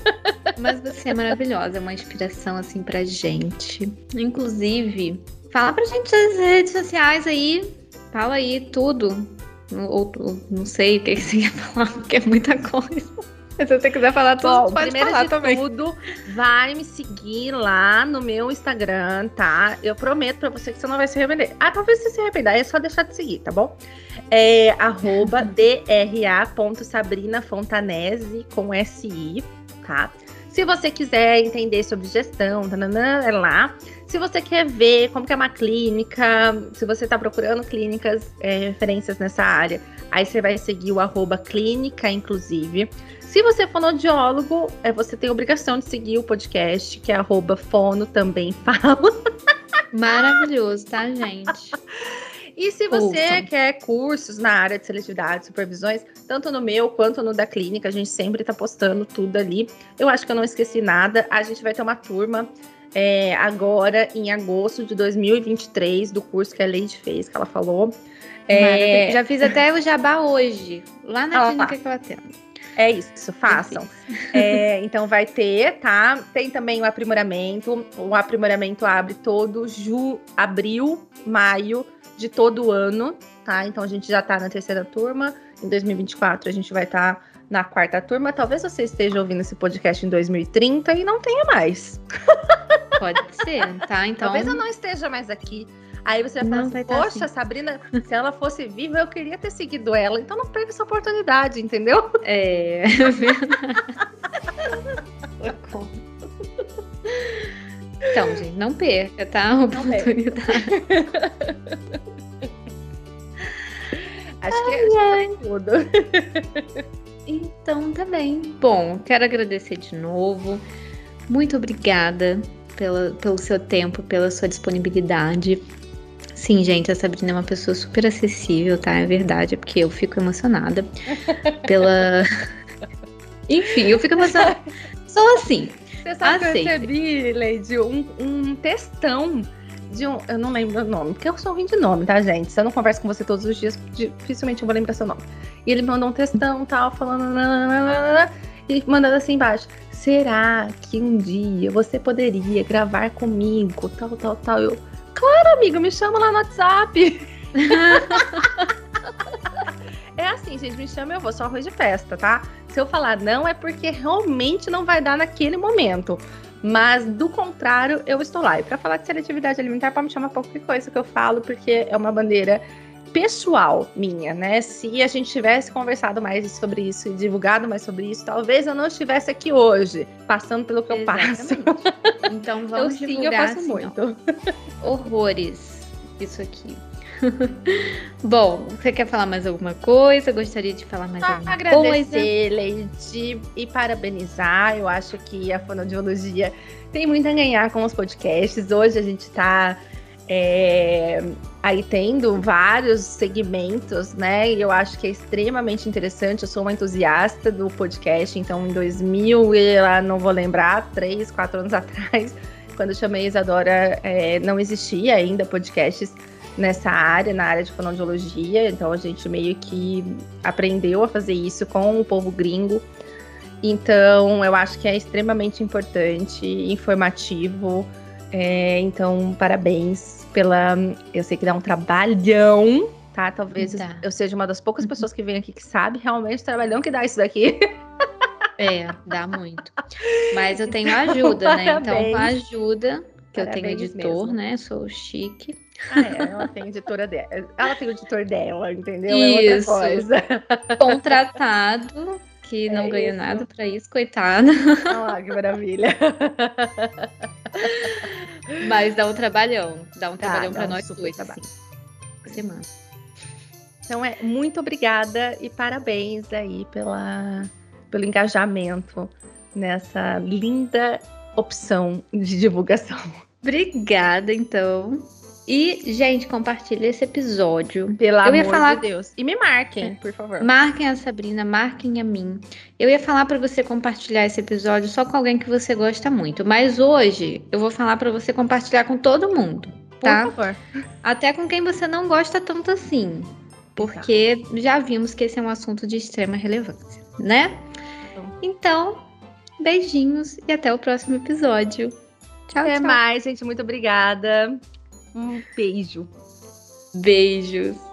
Mas você é maravilhosa, é uma inspiração, assim, pra gente. Inclusive, fala pra gente nas redes sociais aí. Fala aí tudo. Ou, não sei o que você ia falar, porque é muita coisa. Se você quiser falar tudo, Bom, pode primeiro falar de também. tudo, vai me seguir lá no meu Instagram, tá? Eu prometo pra você que você não vai se arrepender. Ah, talvez você se arrependa, é só deixar de seguir, tá bom? É arroba dra.sabrinafontanese com SI, tá? Se você quiser entender sobre gestão, tanana, é lá. Se você quer ver como que é uma clínica, se você está procurando clínicas, é, referências nessa área, aí você vai seguir o arroba clínica, inclusive. Se você é fonoaudiólogo, é, você tem a obrigação de seguir o podcast, que é arroba fono também fala. Maravilhoso, tá, gente? E se você quer cursos na área de seletividade, supervisões, tanto no meu quanto no da clínica, a gente sempre está postando tudo ali. Eu acho que eu não esqueci nada. A gente vai ter uma turma é, agora em agosto de 2023 do curso que a Leide fez, que ela falou. É... Já fiz até o jabá hoje, lá na ah, clínica que eu atendo. É isso, façam. É, então vai ter, tá? Tem também o aprimoramento. O aprimoramento abre todo ju, abril, maio de todo ano, tá? Então a gente já tá na terceira turma. Em 2024 a gente vai estar tá na quarta turma. Talvez você esteja ouvindo esse podcast em 2030 e não tenha mais. Pode ser, tá? Então. Talvez eu não esteja mais aqui. Aí você vai falar assim, tá poxa, assim. Sabrina, se ela fosse viva, eu queria ter seguido ela. Então não perca essa oportunidade, entendeu? É, é então, gente, não perca, tá? A oportunidade. Acho que é tudo. Então, tá bem. Bom, quero agradecer de novo. Muito obrigada pela, pelo seu tempo, pela sua disponibilidade. Sim, gente, a Sabrina é uma pessoa super acessível, tá? É verdade, porque eu fico emocionada pela. Enfim, eu fico emocionada. Sou assim. Você sabe que eu recebi, Lady, um, um textão de um. Eu não lembro o nome, porque eu sou ruim de nome, tá, gente? Se eu não converso com você todos os dias, dificilmente eu vou lembrar seu nome. E ele mandou um textão tal, falando. Nananana, e mandando assim embaixo. Será que um dia você poderia gravar comigo? Tal, tal, tal. Eu. Claro, amiga, me chama lá no WhatsApp. é assim, gente, me chama eu vou, só arroz de festa, tá? Se eu falar não, é porque realmente não vai dar naquele momento. Mas, do contrário, eu estou lá. E para falar de seletividade alimentar, pode me chamar qualquer coisa que eu falo, porque é uma bandeira pessoal minha, né? Se a gente tivesse conversado mais sobre isso e divulgado mais sobre isso, talvez eu não estivesse aqui hoje, passando pelo que Exatamente. eu passo. Então vamos eu, sim, eu passo assim, muito. Ó, horrores isso aqui. Bom, você quer falar mais alguma coisa? Gostaria de falar mais ah, alguma agradecer, coisa? Leide, e parabenizar. Eu acho que a fonoaudiologia tem muito a ganhar com os podcasts. Hoje a gente está É, aí tendo vários segmentos, né? E eu acho que é extremamente interessante. Eu sou uma entusiasta do podcast, então em 2000, eu não vou lembrar, três, quatro anos atrás, quando eu chamei Isadora, é, não existia ainda podcasts nessa área, na área de fonoaudiologia. Então a gente meio que aprendeu a fazer isso com o povo gringo. Então eu acho que é extremamente importante, informativo. É, então, parabéns pela. Eu sei que dá um trabalhão, tá? Talvez Dá. eu seja uma das poucas pessoas que vem aqui que sabe realmente o trabalhão que dá isso daqui. É, dá muito. Mas eu tenho ajuda, né? Então, Parabéns. ajuda, que eu tenho Parabéns editor, mesmo. né? Sou chique. Ah, é, ela tem editora dela. Ela tem o editor dela, entendeu? Isso. É outra coisa. Contratado, que não É ganha isso. nada pra isso, coitada. Olha lá, que maravilha. Mas dá um trabalhão. Dá um trabalhão dá pra um nós dois, trabalho. sim. Semana. Então é muito obrigada e parabéns aí pela, pelo engajamento nessa linda opção de divulgação. Obrigada, então. E, gente, compartilha esse episódio. Pelo Eu ia amor falar- de Deus. E me marquem, por favor. Marquem a Sabrina, marquem a mim. Eu ia falar pra você compartilhar esse episódio só com alguém que você gosta muito, mas hoje eu vou falar pra você compartilhar com todo mundo, Por tá? favor. Até com quem você não gosta tanto assim, porque já vimos que esse é um assunto de extrema relevância, né? Então, beijinhos e até o próximo episódio. Tchau, Até tchau. mais, gente. Muito obrigada. Um beijo. Beijos.